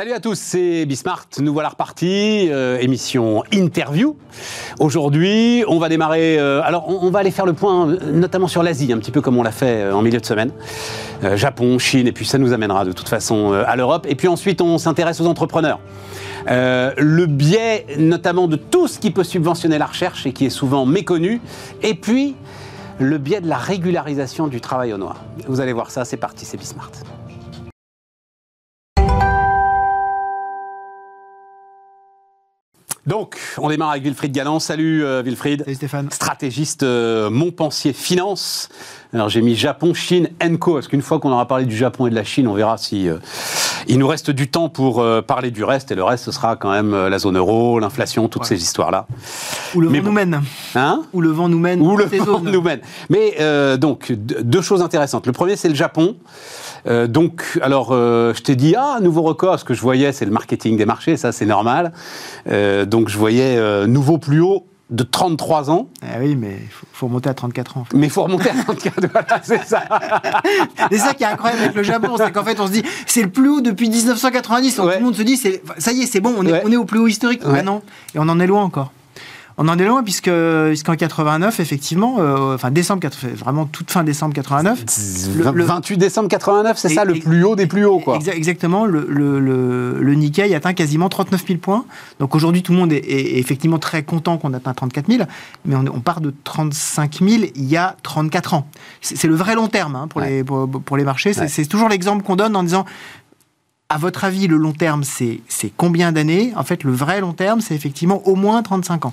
Salut à tous, c'est Bismart. Nous voilà repartis, euh, émission interview. Aujourd'hui, on va démarrer. euh, alors, on, va aller faire le point, notamment sur l'Asie, un petit peu comme on l'a fait euh, en milieu de semaine. Japon, Chine, et puis ça nous amènera de toute façon à l'Europe. Et puis ensuite, on s'intéresse aux entrepreneurs. Le biais, notamment, de tout ce qui peut subventionner la recherche et qui est souvent méconnu. Et puis, le biais de la régularisation du travail au noir. Vous allez voir ça, c'est parti, c'est Bismart. Donc, on démarre avec Wilfried Galland. Salut euh, Wilfried. Salut Stéphane. Stratégiste euh, Montpensier Finance. Alors j'ai mis Japon, Chine, Enco. Parce qu'une fois qu'on aura parlé du Japon et de la Chine, on verra si euh, il nous reste du temps pour parler du reste. Et le reste, ce sera quand même la zone euro, l'inflation, toutes Ouais. ces histoires-là. Où le vent bon. nous mène. Hein? Où le vent nous mène. où le vent zones. nous mène. Mais donc, deux choses intéressantes. Le premier, c'est le Japon. Euh, donc, alors, euh, je t'ai dit, ah, nouveau record, ce que je voyais, c'est le marketing des marchés, ça, c'est normal. Euh, donc, je voyais euh, nouveau plus haut de 33 ans, Ah oui, mais il faut, faut remonter à 34 ans. mais il faut remonter à 34, voilà, c'est ça. C'est ça qui est incroyable avec le Japon, c'est qu'en fait on se dit c'est le plus haut depuis 1990. Donc, Ouais. Tout le monde se dit ça y est, c'est bon, on est, Ouais. on est au plus haut historique. Ouais. Non, et on en est loin encore. On en est loin puisque puisqu'en 89 effectivement, euh, enfin décembre 80 vraiment toute fin décembre 89. Le- le- 28 décembre 89, c'est ça le plus haut des plus hauts, quoi. Exa- Exactement, le, le, le, le Nikkei atteint quasiment 39 000 points. Donc aujourd'hui, tout le monde est, est effectivement très content qu'on atteint 34 000, mais on, on part de 35 000 il y a 34 ans. C'est le vrai long terme hein, pour, Ouais. les, pour, pour les marchés. Ouais. c'est toujours l'exemple qu'on donne en disant, à votre avis, le long terme, c'est combien d'années? En fait, le vrai long terme, c'est effectivement au moins 35 ans.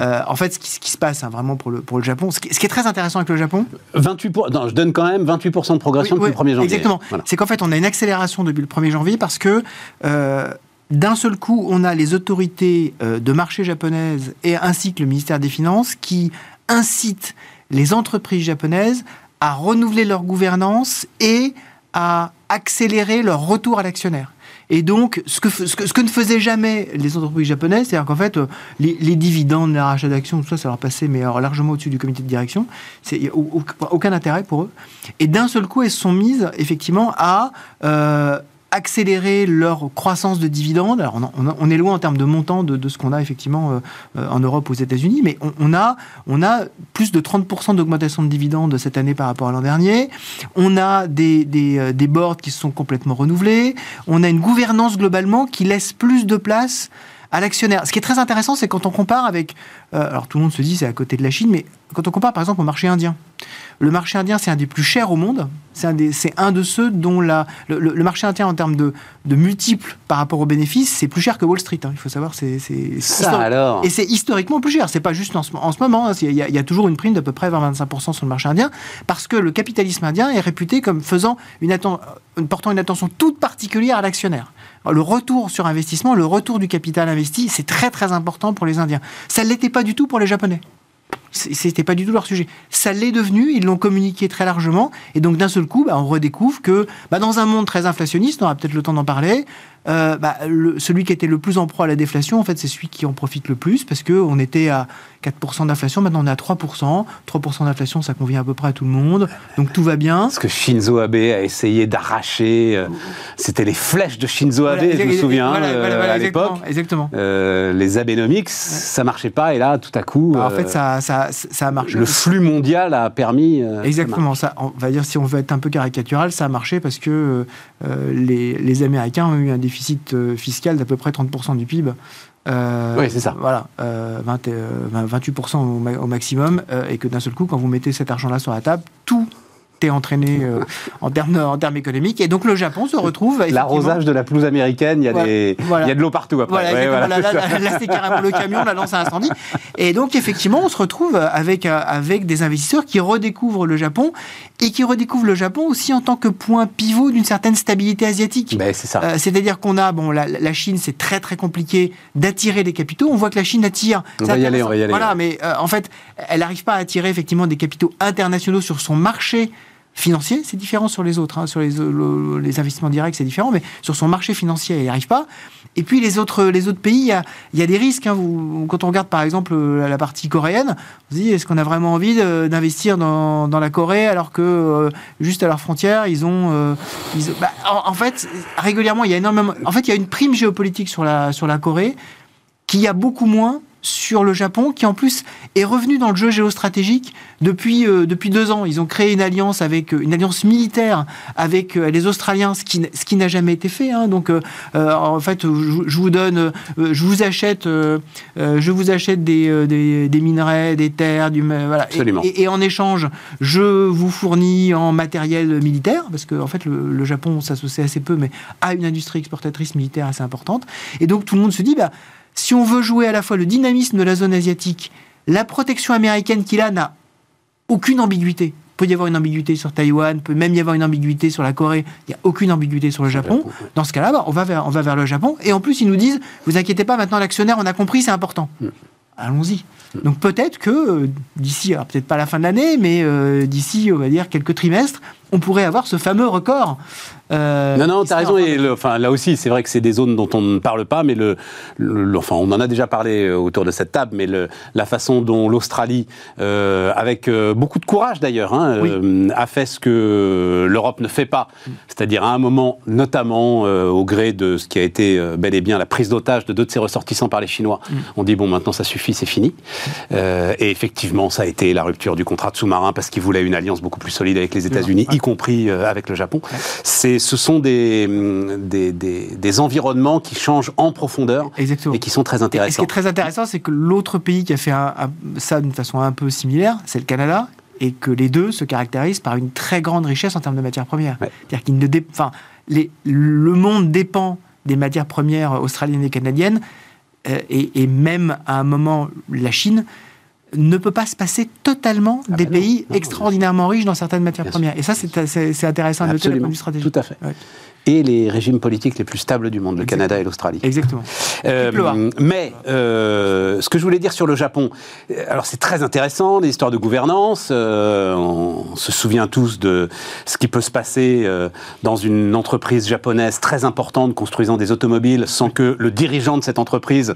Euh, en fait, ce qui, ce qui se passe hein, vraiment pour le, pour le Japon, ce qui, ce qui est très intéressant avec le Japon, 28 pour- non, je donne quand même 28% de progression oui, depuis le 1er janvier. Exactement. Voilà. C'est qu'en fait, on a une accélération depuis le 1er janvier parce que euh, d'un seul coup, on a les autorités euh, de marché japonaises et ainsi que le ministère des Finances qui incitent les entreprises japonaises à renouveler leur gouvernance et à accélérer leur retour à l'actionnaire. Et donc, ce que, ce, que, ne faisaient jamais les entreprises japonaises, c'est-à-dire qu'en fait, euh, les, dividendes, les rachats d'actions, tout ça, ça leur passait mais alors, largement au-dessus du comité de direction. Il n'y a au- au- aucun intérêt pour eux. Et d'un seul coup, elles sont mises effectivement à euh, accélérer leur croissance de dividendes. Alors, on, est loin en termes de montant de, ce qu'on a effectivement euh, euh, en Europe, aux États-Unis, mais on, on a, on a plus de 30% d'augmentation de dividendes cette année par rapport à l'an dernier. On a des, des, euh, des boards qui se sont complètement renouvelés. On a une gouvernance globalement qui laisse plus de place à l'actionnaire. Ce qui est très intéressant, c'est quand on compare avec... euh, alors tout le monde se dit c'est à côté de la Chine, mais quand on compare par exemple au marché indien. Le marché indien, c'est un des plus chers au monde. C'est un, un de ceux dont la, le, marché indien, en termes de, de multiples par rapport aux bénéfices, c'est plus cher que Wall Street. hein. Il faut savoir, c'est... Ça alors et c'est historiquement plus cher. C'est pas juste en ce, en ce moment. hein. Il y, a, il y a toujours une prime d'à peu près 20-25% sur le marché indien parce que le capitalisme indien est réputé comme faisant une portant une attention toute particulière à l'actionnaire. Alors, Le retour sur investissement, le retour du capital investi, c'est très très important pour les Indiens. Ça ne l'était pas du tout pour les Japonais. C'était pas du tout leur sujet. Ça l'est devenu, ils l'ont communiqué très largement, et donc d'un seul coup, bah, on redécouvre que bah, dans un monde très inflationniste, on aura peut-être le temps d'en parler, euh, bah, le- celui qui était le plus en proie à la déflation, en fait, c'est celui qui en profite le plus, parce qu'on était à 4% d'inflation, maintenant on est à 3%. 3% d'inflation, ça convient à peu près à tout le monde, donc tout va bien. Ce que Shinzo Abe a essayé d'arracher, euh, c'était les flèches de Shinzo Abe, Voilà, je me souviens, voilà, euh, voilà, à l'époque. Exactement. exactement. Les Abenomics, ça marchait pas, et là, tout à coup, en fait, ça, ça, ça a marché. le flux mondial a permis. euh, Exactement, ça, on va dire si on veut être un peu caricatural, ça a marché parce que euh, les, les Américains ont eu un déficit euh, fiscal d'à peu près 30% du PIB. Euh, Oui, c'est ça. Voilà, euh, 20, euh, 20, 28% au, ma- au maximum, euh, et que d'un seul coup, quand vous mettez cet argent-là sur la table, tout est entraîné euh, en, termes, en termes économiques. Et donc le Japon se retrouve. L'arrosage de la pelouse américaine, il y a, Voilà, des, voilà. il y a de l'eau partout après. Voilà, Ouais, voilà, là, c'est là, ça. là, là, c'est carrément le camion, la lance à incendie. Et donc, effectivement, on se retrouve avec, avec des investisseurs qui redécouvrent le Japon et qui redécouvrent le Japon aussi en tant que point pivot d'une certaine stabilité asiatique. Ben, c'est ça. Euh, C'est-à-dire qu'on a, bon, la, la Chine, c'est très très compliqué d'attirer des capitaux. On voit que la Chine attire. On va y aller, on va y aller. Voilà, mais euh, en fait, elle n'arrive pas à attirer effectivement des capitaux internationaux sur son marché financier, c'est différent sur les autres. hein. Sur les, le- les investissements directs, c'est différent, mais sur son marché financier, il n'y arrive pas. Et puis les autres, les autres pays, il y a, y a des risques. hein. Vous- quand on regarde par exemple euh, la partie coréenne, on se dit est-ce qu'on a vraiment envie d'investir dans, dans la Corée alors que euh, juste à leurs frontières, ils ont. euh, ils- bah, en, en fait, régulièrement, il y a énormément. En fait, il y a une prime géopolitique sur la, sur la Corée qu'il y a beaucoup moins sur le Japon, qui en plus est revenu dans le jeu géostratégique depuis, euh, depuis deux ans. Ils ont créé une alliance avec euh, une alliance militaire avec euh, les Australiens, ce qui, ce qui n'a jamais été fait. hein. Donc, euh, en fait, je, je vous donne, je vous achète, je vous achète des, des, des minerais, des terres, du, voilà. Et- Absolument. Et, et en échange, je vous fournis en matériel militaire, parce que en fait, le, le Japon s'associe assez peu, mais a une industrie exportatrice militaire assez importante. Et donc, tout le monde se dit, bah, si on veut jouer à la fois le dynamisme de la zone asiatique, la protection américaine qu'il a n'a aucune ambiguïté. Il peut y avoir une ambiguïté sur Taïwan, peut même y avoir une ambiguïté sur la Corée. Il n'y a aucune ambiguïté sur le Japon. Dans ce cas-là, bah, on, va vers, on va vers le Japon. Et en plus, ils nous disent, vous inquiétez pas, maintenant l'actionnaire, on a compris, c'est important. Mm. Allons-y. Donc peut-être que euh, d'ici, peut-être pas la fin de l'année, mais euh, d'ici, on va dire, quelques trimestres, on pourrait avoir ce fameux record. Euh, Non, non, t'as raison. Et le- enfin, là aussi, c'est vrai que c'est des zones dont on ne parle pas, mais le, enfin, on en a déjà parlé autour de cette table, mais le, la façon dont l'Australie, euh, avec beaucoup de courage d'ailleurs, hein, Oui. euh, a fait ce que l'Europe ne fait pas. C'est-à-dire à un moment, notamment au gré de ce qui a été bel et bien la prise d'otage de deux de ses ressortissants par les Chinois, on dit bon, maintenant ça suffit, c'est fini. Euh, et effectivement, ça a été la rupture du contrat de sous-marin parce qu'ils voulaient une alliance beaucoup plus solide avec les États-Unis, y compris euh, avec le Japon. C'est, ce sont des, hum, des, des, des environnements qui changent en profondeur Exactement. et qui sont très Et ce qui intéressants. est très intéressant, c'est que l'autre pays qui a fait un- un- ça d'une façon un peu similaire, c'est le Canada, et que les deux se caractérisent par une très grande richesse en termes de matières premières. Ouais. C'est-à-dire qu'il ne dé- enfin, les- le monde dépend des matières premières australiennes et canadiennes, et, et même à un moment, la Chine ne peut pas se passer totalement Ah des bah pays non, non, extraordinairement riches dans certaines matières Bien premières. Et ça, c'est intéressant à noter vue stratégique. tout à fait. Ouais. Et les régimes politiques les plus stables du monde, le. Canada et l'Australie. Exactement. Euh, pleura. mais euh, ce que je voulais dire sur le Japon, euh, alors c'est très intéressant, les histoires de gouvernance. euh, on se souvient tous de ce qui peut se passer euh, dans une entreprise japonaise très importante construisant des automobiles sans que le dirigeant de cette entreprise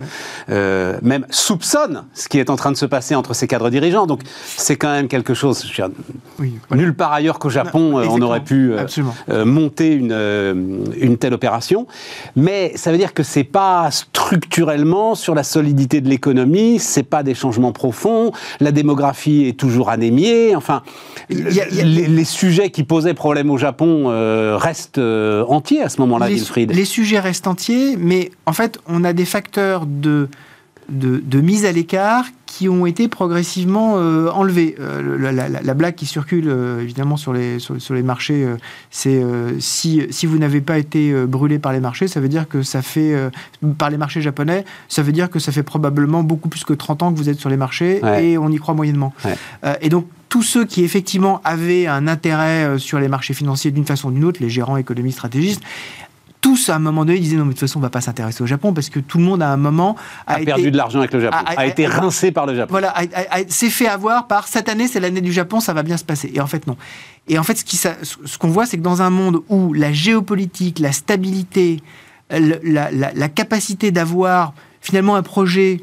euh, même soupçonne ce qui est en train de se passer entre ses cadres dirigeants. Donc c'est quand même quelque chose. je veux dire, Oui, voilà. Nulle part ailleurs qu'au Japon, Non, euh, on aurait pu euh, euh, monter une, euh, une telle opération. Mais ça veut dire que c'est pas structurellement sur la solidité de l'économie, c'est pas des changements profonds, la démographie est toujours anémiée. Enfin, Il y a- il y a- les, les sujets qui posaient problème au Japon euh, restent entiers à ce moment-là, Wilfried. les sujets restent entiers, mais en fait, on a des facteurs de, de, de mise à l'écart qui ont été progressivement euh, enlevés. Euh, la, la- la blague qui circule euh, évidemment sur les, sur, sur les marchés, euh, c'est euh, si, si vous n'avez pas été brûlé par les marchés, ça veut dire que ça fait, par les marchés japonais, ça veut dire que ça fait probablement beaucoup plus que 30 ans que vous êtes sur les marchés Ouais. et on y croit moyennement. Ouais. Et donc, tous ceux qui effectivement avaient un intérêt sur les marchés financiers d'une façon ou d'une autre, les gérants, économistes, stratégistes, tous à un moment donné disaient non mais de toute façon on va pas s'intéresser au Japon parce que tout le monde à un moment a, a été perdu de l'argent avec le Japon, a- a, a- été rincé par le Japon. voilà, s'est fait avoir par cette année, c'est l'année du Japon, ça va bien se passer. Et en fait, non. Et en fait, ce qu'on voit, c'est que dans un monde où la géopolitique, la stabilité, le- la, la- la capacité d'avoir finalement un projet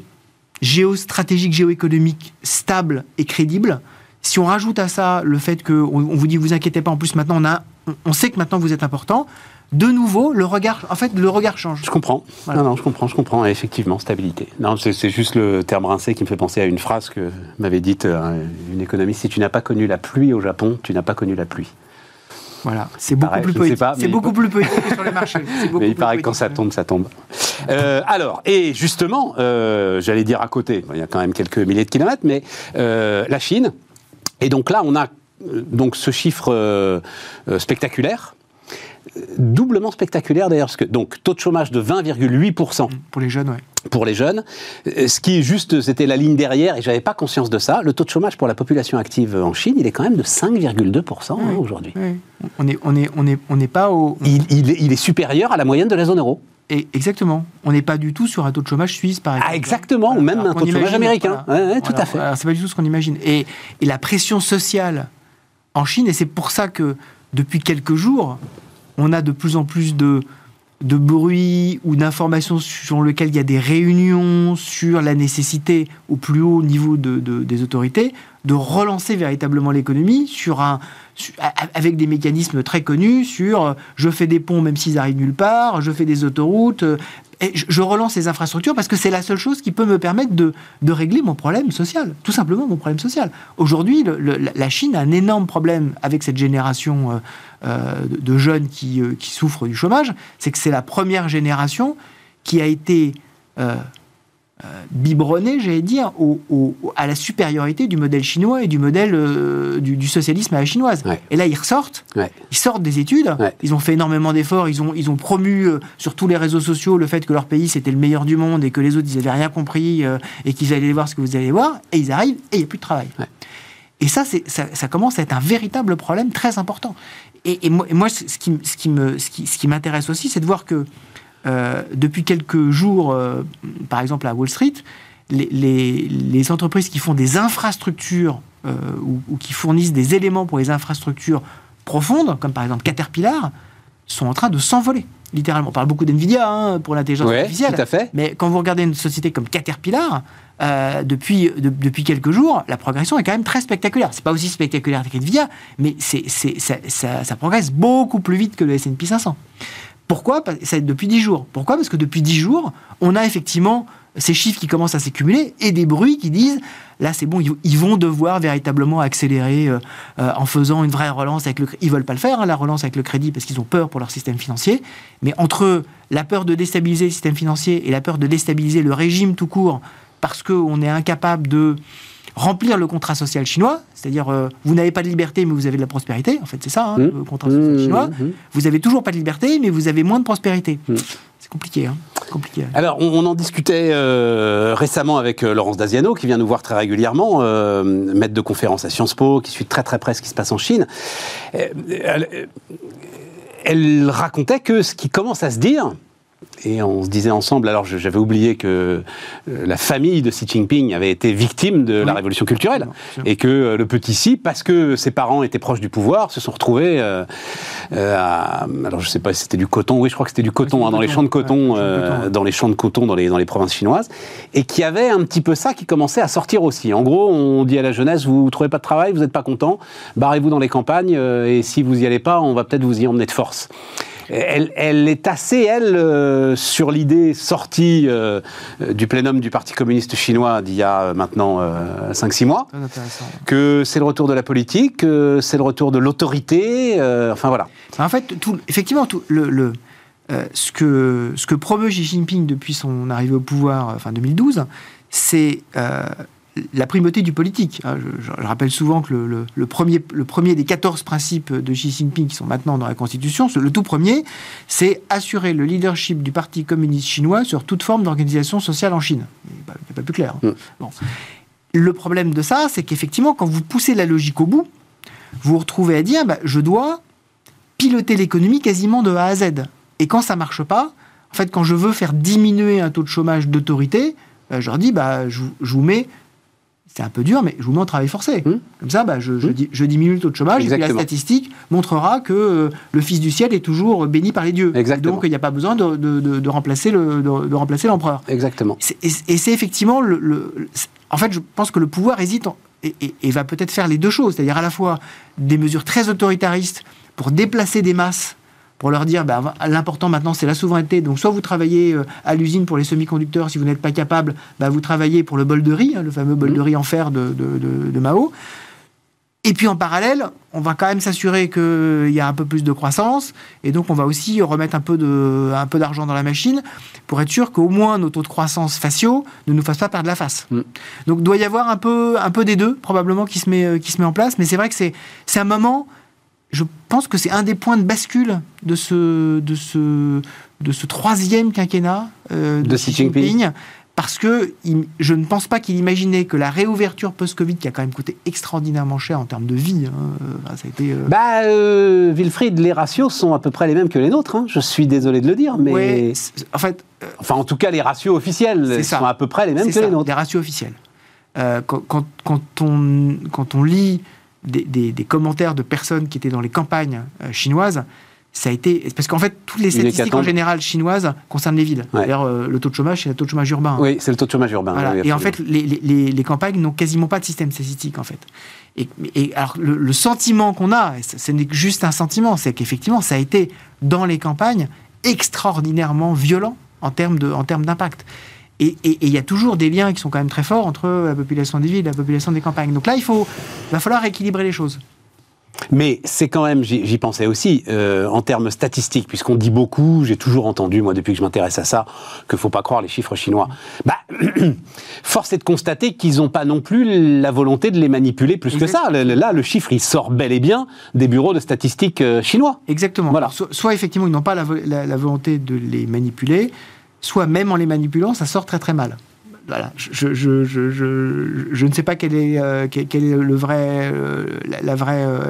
géostratégique, géoéconomique stable et crédible, si on rajoute à ça le fait qu'on on vous dit vous inquiétez pas, en plus maintenant on, a, on- sait que maintenant vous êtes important, de nouveau le regard, en fait le regard change. Je comprends. Voilà. Non, non, je comprends, je comprends. Et effectivement, stabilité. Non, c'est c'est juste le terme rincé qui me fait penser à une phrase que m'avait dite euh, une économiste. Si tu n'as pas connu la pluie au Japon, tu n'as pas connu la pluie. Voilà, c'est beaucoup plus poétique. pas, C'est mais- beaucoup plus poétique que sur les marchés. C'est beaucoup Mais il plus paraît que quand ça tombe, ça tombe. Euh, alors, et justement, euh, j'allais dire à côté, il y a quand même quelques milliers de kilomètres, mais euh, la Chine. Et donc là, on a donc ce chiffre euh, euh, spectaculaire, doublement spectaculaire d'ailleurs, parce que donc taux de chômage de 20,8% Pour les jeunes, ouais. pour les jeunes, Euh, ce qui est juste, c'était la ligne derrière, et j'avais pas conscience de ça. Le taux de chômage pour la population active en Chine, il est quand même de 5,2% hein, aujourd'hui. Ouais. On est, on est, on est, on n'est pas au. Il, il est, il est supérieur à la moyenne de la zone euro. Et exactement. On n'est pas du tout sur un taux de chômage suisse, par exemple. Ah, exactement, ou même Alors un taux de chômage imagine, américain. voilà. Ouais, ouais, tout Voilà. à fait. Alors, c'est pas du tout ce qu'on imagine. Et, et la pression sociale en Chine, et c'est pour ça que depuis quelques jours, on a de plus en plus de, de bruit ou d'informations sur lesquelles il y a des réunions sur la nécessité au plus haut niveau de, des autorités de relancer véritablement l'économie sur un, avec des mécanismes très connus sur euh, je fais des ponts même s'ils arrivent nulle part, je fais des autoroutes, euh, je relance les infrastructures parce que c'est la seule chose qui peut me permettre de, de, régler mon problème social, tout simplement mon problème social. Aujourd'hui, la Chine a un énorme problème avec cette génération euh, de jeunes qui, qui, souffrent du chômage, c'est que c'est la première génération qui a été biberonné, j'allais dire, à la supériorité du modèle chinois et du modèle euh, du, socialisme à la chinoise. Et là, ils ressortent, ils sortent des études, ils ont fait énormément d'efforts, ils ont, ils ont promu euh, sur tous les réseaux sociaux le fait que leur pays c'était le meilleur du monde et que les autres ils n'avaient rien compris et qu'ils allaient voir ce que vous allez voir, et ils arrivent et il n'y a plus de travail. Et ça, ça, ça, commence à être un véritable problème très important. Et, moi, moi, ce qui, ce qui m'intéresse ce qui, m'intéresse aussi, c'est de voir que euh, depuis quelques jours, euh, par exemple à Wall Street, les, entreprises qui font des infrastructures euh, ou, qui fournissent des éléments pour les infrastructures profondes, comme par exemple Caterpillar, sont en train de s'envoler. Littéralement, on parle beaucoup d'NVIDIA hein, pour l'intelligence artificielle. Tout à fait. Mais quand vous regardez une société comme Caterpillar, depuis, depuis quelques jours, la progression est quand même très spectaculaire. C'est pas aussi spectaculaire qu'NVIDIA, mais c'est, ça, ça, ça, progresse beaucoup plus vite que le S&P 500. Pourquoi C'est depuis 10 jours. Pourquoi Parce que depuis 10 jours, on a effectivement ces chiffres qui commencent à s'accumuler et des bruits qui disent là c'est bon, ils vont devoir véritablement accélérer euh, euh, en faisant une vraie relance avec le. Ils veulent pas le faire, hein, la relance avec le crédit, parce qu'ils ont peur pour leur système financier. Mais entre la peur de déstabiliser le système financier et la peur de déstabiliser le régime tout court, parce qu'on est incapable de remplir le contrat social chinois, c'est-à-dire euh, vous n'avez pas de liberté mais vous avez de la prospérité, en fait c'est ça hein, mmh. le contrat social mmh, chinois, mmh, vous avez toujours pas de liberté mais vous avez moins de prospérité. C'est compliqué, hein compliqué. Alors, on, en discutait euh, récemment avec euh, Laurence Daziano, qui vient nous voir très régulièrement, maître de conférence à Sciences Po, qui suit très très près ce qui se passe en Chine. elle racontait que ce qui commence à se dire, et on se disait ensemble, alors j'avais oublié que euh, la famille de Xi Jinping avait été victime de la révolution culturelle. et que euh, le petit Xi, parce que ses parents étaient proches du pouvoir, se sont retrouvés euh, à. Alors je ne sais pas si c'était du coton, oui, je crois que c'était du coton, hein, dans, les champs de coton, dans les champs de coton dans les, dans les provinces chinoises. Et qui avait un petit peu ça qui commençait à sortir aussi. En gros, on dit à la jeunesse vous ne trouvez pas de travail, vous n'êtes pas content, barrez-vous dans les campagnes, et si vous n'y allez pas, on va peut-être vous y emmener de force elle, est assez, elle, euh, sur l'idée sortie euh, du plénum du Parti communiste chinois d'il y a euh, maintenant 5-6 mois, que c'est le retour de la politique, que c'est le retour de l'autorité, enfin voilà. En fait, tout, effectivement, tout, le, ce, que, ce que promeut Xi Jinping depuis son arrivée au pouvoir, enfin 2012, c'est la primauté du politique. Hein, je, rappelle souvent que le, premier, le premier des 14 principes de Xi Jinping qui sont maintenant dans la Constitution, le tout premier, c'est assurer le leadership du Parti communiste chinois sur toute forme d'organisation sociale en Chine. Il n'y a pas plus clair. Hein. Mm. Le problème de ça, c'est qu'effectivement, quand vous poussez la logique au bout, vous vous retrouvez à dire, bah, je dois piloter l'économie quasiment de A à Z. Et quand ça marche pas, en fait, quand je veux faire diminuer un taux de chômage d'autorité, euh, je leur dis, bah, je vous mets c'est un peu dur, mais je vous mets au travail forcé. Mmh. Comme ça, bah, je, mmh. je, diminue le taux de chômage et la statistique montrera que euh, le Fils du ciel est toujours béni par les dieux. donc, il n'y a pas besoin de, de, de, remplacer l'empereur. Exactement. Et, c'est effectivement le, En fait, je pense que le pouvoir hésite et, et, va peut-être faire les deux choses, c'est-à-dire à la fois des mesures très autoritaristes pour déplacer des masses pour leur dire bah, l'important maintenant c'est la souveraineté. Donc soit vous travaillez euh, à l'usine pour les semi-conducteurs, si vous n'êtes pas capable, bah, vous travaillez pour le bol de riz, hein, le fameux bol de mmh. riz en fer de, de, Mao. Et puis en parallèle, on va quand même s'assurer qu'il y a un peu plus de croissance, et donc on va aussi remettre un peu, de, un peu d'argent dans la machine pour être sûr qu'au moins nos taux de croissance faciaux ne nous fassent pas perdre la face. Mmh. Donc il doit y avoir un peu, un peu des deux, probablement, qui se met, euh, qui se met en place, mais c'est vrai que c'est, c'est un moment je pense que c'est un des points de bascule de ce, de ce, de ce troisième quinquennat euh, de, Xi Jinping. Parce que je ne pense pas qu'il imaginait que la réouverture post-Covid, qui a quand même coûté extraordinairement cher en termes de vie, hein, ça a été. Euh, bah, euh, Wilfried, les ratios sont à peu près les mêmes que les nôtres. Hein. Je suis désolé de le dire, mais. en fait. enfin, en tout cas, les ratios officiels sont à peu près les mêmes que les nôtres. Les ratios officiels. quand, quand, on, quand on lit des, des- des commentaires de personnes qui étaient dans les campagnes euh, chinoises, ça a été. Parce qu'en fait, toutes les statistiques en général chinoises concernent les villes. Ouais. D'ailleurs, euh, le taux de chômage, c'est le taux de chômage urbain. Oui, c'est le taux de chômage urbain. Voilà. oui, et en fait, les, les- les- les campagnes n'ont quasiment pas de système statistique, en fait. Et, et alors, le, le sentiment qu'on a, ce n'est que juste un sentiment, c'est qu'effectivement, ça a été, dans les campagnes, extraordinairement violent en termes d'impact. Et il y a toujours des liens qui sont quand même très forts entre la population des villes et la population des campagnes. Donc là, il faut, va falloir équilibrer les choses. Mais c'est quand même, j'y pensais aussi, euh, en termes statistiques, puisqu'on dit beaucoup, j'ai toujours entendu, moi, depuis que je m'intéresse à ça, qu'il faut pas croire les chiffres chinois. Bah, force est de constater qu'ils n'ont pas non plus la volonté de les manipuler plus que ça. Là, le chiffre, il sort bel et bien des bureaux de statistiques euh, chinois. Exactement. Voilà. So- soit effectivement, ils n'ont pas la, vo- la- la volonté de les manipuler, soit même en les manipulant, ça sort très très mal. Voilà. Je, je, je, je, je ne sais pas quel est, euh, quel, quel est le vrai, euh, la, la vraie, euh,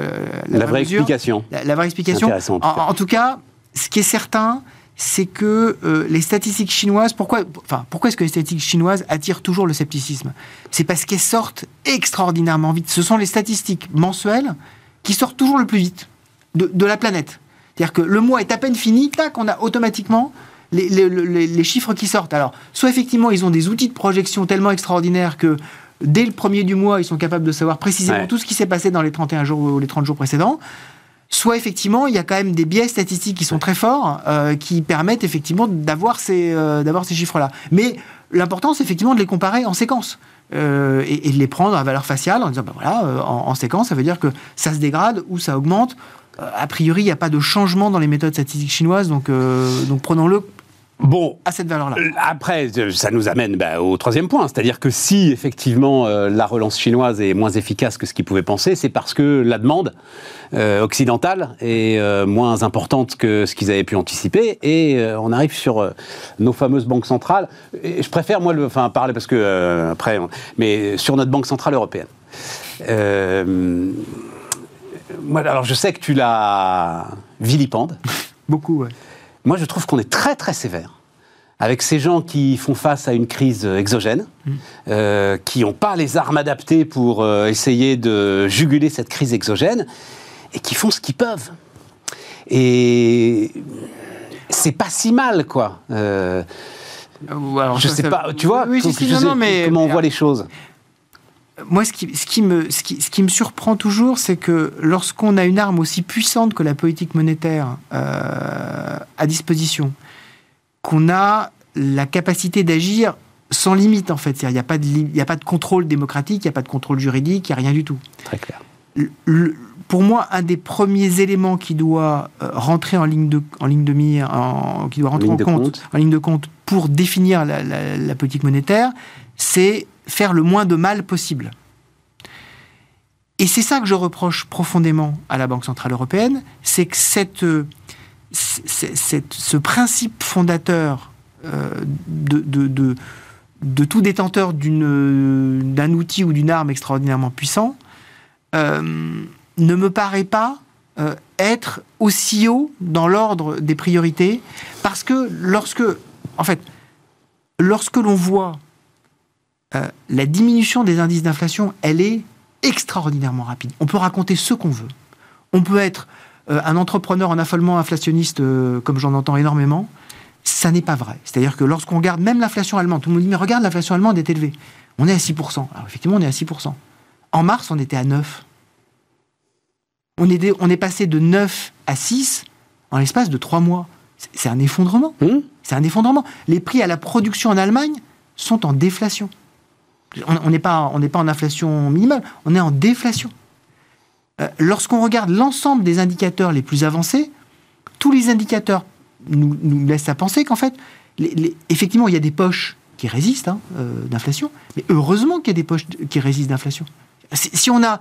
La, vraie mesure. explication. La, la vraie explication. En tout En, tout cas, ce qui est certain, c'est que les statistiques chinoises, pourquoi, enfin, pourquoi est-ce que les statistiques chinoises attirent toujours le scepticisme? C'est parce qu'elles sortent extraordinairement vite. Ce sont les statistiques mensuelles qui sortent toujours le plus vite de, de la planète. C'est-à-dire que le mois est à peine fini, tac, on a automatiquement les, les- les- les chiffres qui sortent. Alors, soit effectivement, ils ont des outils de projection tellement extraordinaires que dès le premier du mois, ils sont capables de savoir précisément Ouais. tout ce qui s'est passé dans les 31 jours ou les 30 jours précédents. Soit effectivement, il y a quand même des biais statistiques qui sont très forts, euh, qui permettent effectivement d'avoir ces, euh, ces chiffres-là. Mais l'important, c'est effectivement de les comparer en séquence. euh, et, et de les prendre à valeur faciale en disant, ben voilà, en, en séquence, ça veut dire que ça se dégrade ou ça augmente. A priori, il n'y a pas de changement dans les méthodes statistiques chinoises, donc, euh, donc prenons-le Bon, à cette valeur-là. Euh, Après, euh, ça nous amène bah, au troisième point, c'est-à-dire que si effectivement euh, la relance chinoise est moins efficace que ce qu'ils pouvaient penser, c'est parce que la demande euh, occidentale est euh, moins importante que ce qu'ils avaient pu anticiper, et on arrive sur nos fameuses banques centrales. Et je préfère moi, le, enfin parler parce que après, on- mais sur notre banque centrale européenne. Euh, moi, alors je sais que tu la vilipendes. Beaucoup, ouais. Moi, je trouve qu'on est très très sévère avec ces gens qui font face à une crise exogène, euh, qui n'ont pas les armes adaptées pour euh, essayer de juguler cette crise exogène, et qui font ce qu'ils peuvent. Et c'est pas si mal, quoi. Euh, alors, je ça, sais ça- pas, tu vois, Oui, si, donc si, je non, sais non, mais comment on voit les choses. Moi, ce qui, ce qui me, ce qui, ce qui me surprend toujours, c'est que lorsqu'on a une arme aussi puissante que la politique monétaire euh, à disposition, qu'on a la capacité d'agir sans limite, en fait. Il n'y a, pas de y a pas de contrôle démocratique, il n'y a pas de contrôle juridique, il n'y a rien du tout. Très clair. Le- le- pour moi, un des premiers éléments qui doit euh, rentrer en ligne de, en ligne de mire, en- qui doit rentrer en compte, compte. en ligne de compte pour définir la, la- la politique monétaire, c'est faire le moins de mal possible. Et c'est ça que je reproche profondément à la Banque Centrale Européenne, c'est que cette, euh, ce principe fondateur euh, de, de- de- tout détenteur d'un outil ou d'une arme extraordinairement puissant euh, ne me paraît pas être aussi haut dans l'ordre des priorités, parce que lorsque, en fait, lorsque l'on voit euh, la diminution des indices d'inflation, elle est extraordinairement rapide. On peut raconter ce qu'on veut. On peut être euh, un entrepreneur en affolement inflationniste, euh, comme j'en entends énormément. Ça n'est pas vrai. C'est-à-dire que lorsqu'on regarde même l'inflation allemande, tout le monde dit, mais regarde, l'inflation allemande est élevée. On est à 6%. Alors effectivement, on est à 6%. En mars, on était à 9. On est, on est passé de 9 à 6 en l'espace de 3 mois. C'est- un effondrement. Hum C'est un effondrement. Les prix à la production en Allemagne sont en déflation. On n'est pas, en inflation minimale, on est en déflation. Euh, Lorsqu'on regarde l'ensemble des indicateurs les plus avancés, tous les indicateurs nous, laissent à penser qu'en fait, effectivement, il y a des poches qui résistent hein, euh, d'inflation, mais heureusement qu'il y a des poches qui résistent d'inflation. Si, on a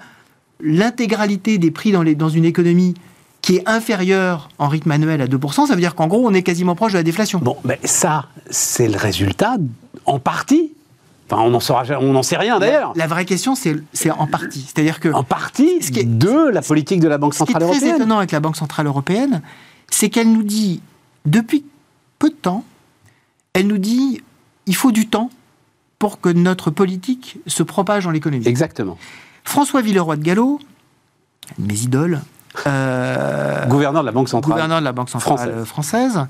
l'intégralité des prix dans une économie qui est inférieure en rythme annuel à 2%, ça veut dire qu'en gros, on est quasiment proche de la déflation. Bon, mais ça, c'est le résultat, en partie. Enfin, on n'en saura on n'en sait rien d'ailleurs. La vraie question, c'est en partie. C'est-à-dire que En partie Ce qui est- de la politique de la Banque ce qui est Centrale très Européenne. étonnant avec la Banque Centrale Européenne, c'est qu'elle nous dit, depuis peu de temps, elle nous dit, il faut du temps pour que notre politique se propage dans l'économie. Exactement. François Villeroy de Gallo mes idoles, euh, gouverneur de la Banque centrale, gouverneur de la Banque centrale française,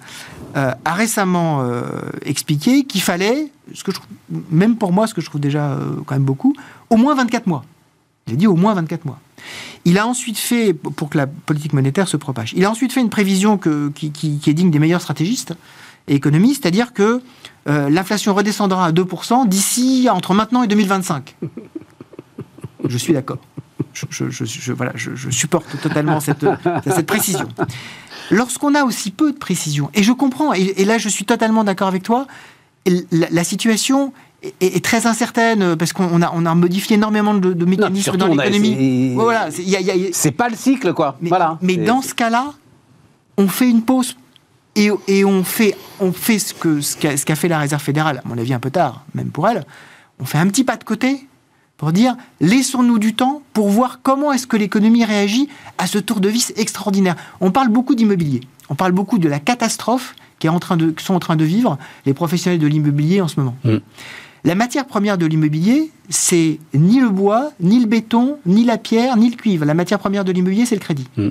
euh, a récemment euh, expliqué qu'il fallait, ce que je, même pour moi, ce que je trouve déjà quand même beaucoup, au moins 24 mois. Il a dit au moins 24 mois. Il a ensuite fait, pour que la politique monétaire se propage, il a ensuite fait une prévision que, qui, qui, est digne des meilleurs stratégistes et économistes, c'est-à-dire que l'inflation redescendra à 2% d'ici entre maintenant et 2025. Je suis d'accord je, voilà, je, supporte totalement cette, cette précision. Lorsqu'on a aussi peu de précision, et je comprends, et, là je suis totalement d'accord avec toi, la, situation est, très incertaine parce qu'on a, on a modifié énormément de, mécanismes dans l'économie. Voilà, c'est pas le cycle, quoi. Mais, voilà. mais dans ce cas-là, on fait une pause et, et, on fait, on fait ce qu'a ce qu'a fait la Réserve fédérale, à mon avis un peu tard, même pour elle. On fait un petit pas de côté pour dire laissons-nous du temps pour voir comment est-ce que l'économie réagit à ce tour de vis extraordinaire. On parle beaucoup d'immobilier, on parle beaucoup de la catastrophe qui est en train de, que sont en train de vivre les professionnels de l'immobilier en ce moment. Mm. La matière première de l'immobilier, c'est ni le bois, ni le béton, ni la pierre, ni le cuivre. La matière première de l'immobilier, c'est le crédit. Mm.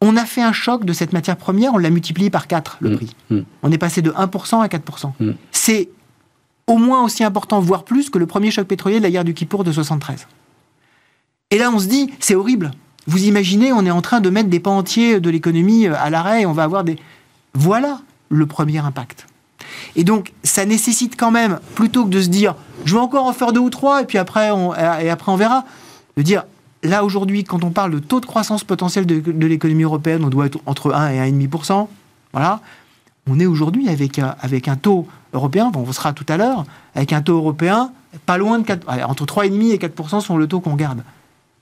On a fait un choc de cette matière première, on l'a multiplié par 4, le mm. prix. On est passé de 1% à 4%. C'est au moins aussi important, voire plus, que le premier choc pétrolier de la guerre du Kippour de 73. Et là, on se dit, c'est horrible. Vous imaginez, on est en train de mettre des pans entiers de l'économie euh, à l'arrêt on va avoir des... Voilà le premier impact. Et donc, ça nécessite quand même, plutôt que de se dire, je vais encore en faire deux ou trois et puis après on, verra, de dire, là aujourd'hui, quand on parle de taux de croissance potentiel de, l'économie européenne, on doit être entre 1 et 1,5%. Voilà. On est aujourd'hui avec avec un taux européen, bon, on sera tout à l'heure, avec un taux européen pas loin de 4, entre 3,5 et 4 sont le taux qu'on garde.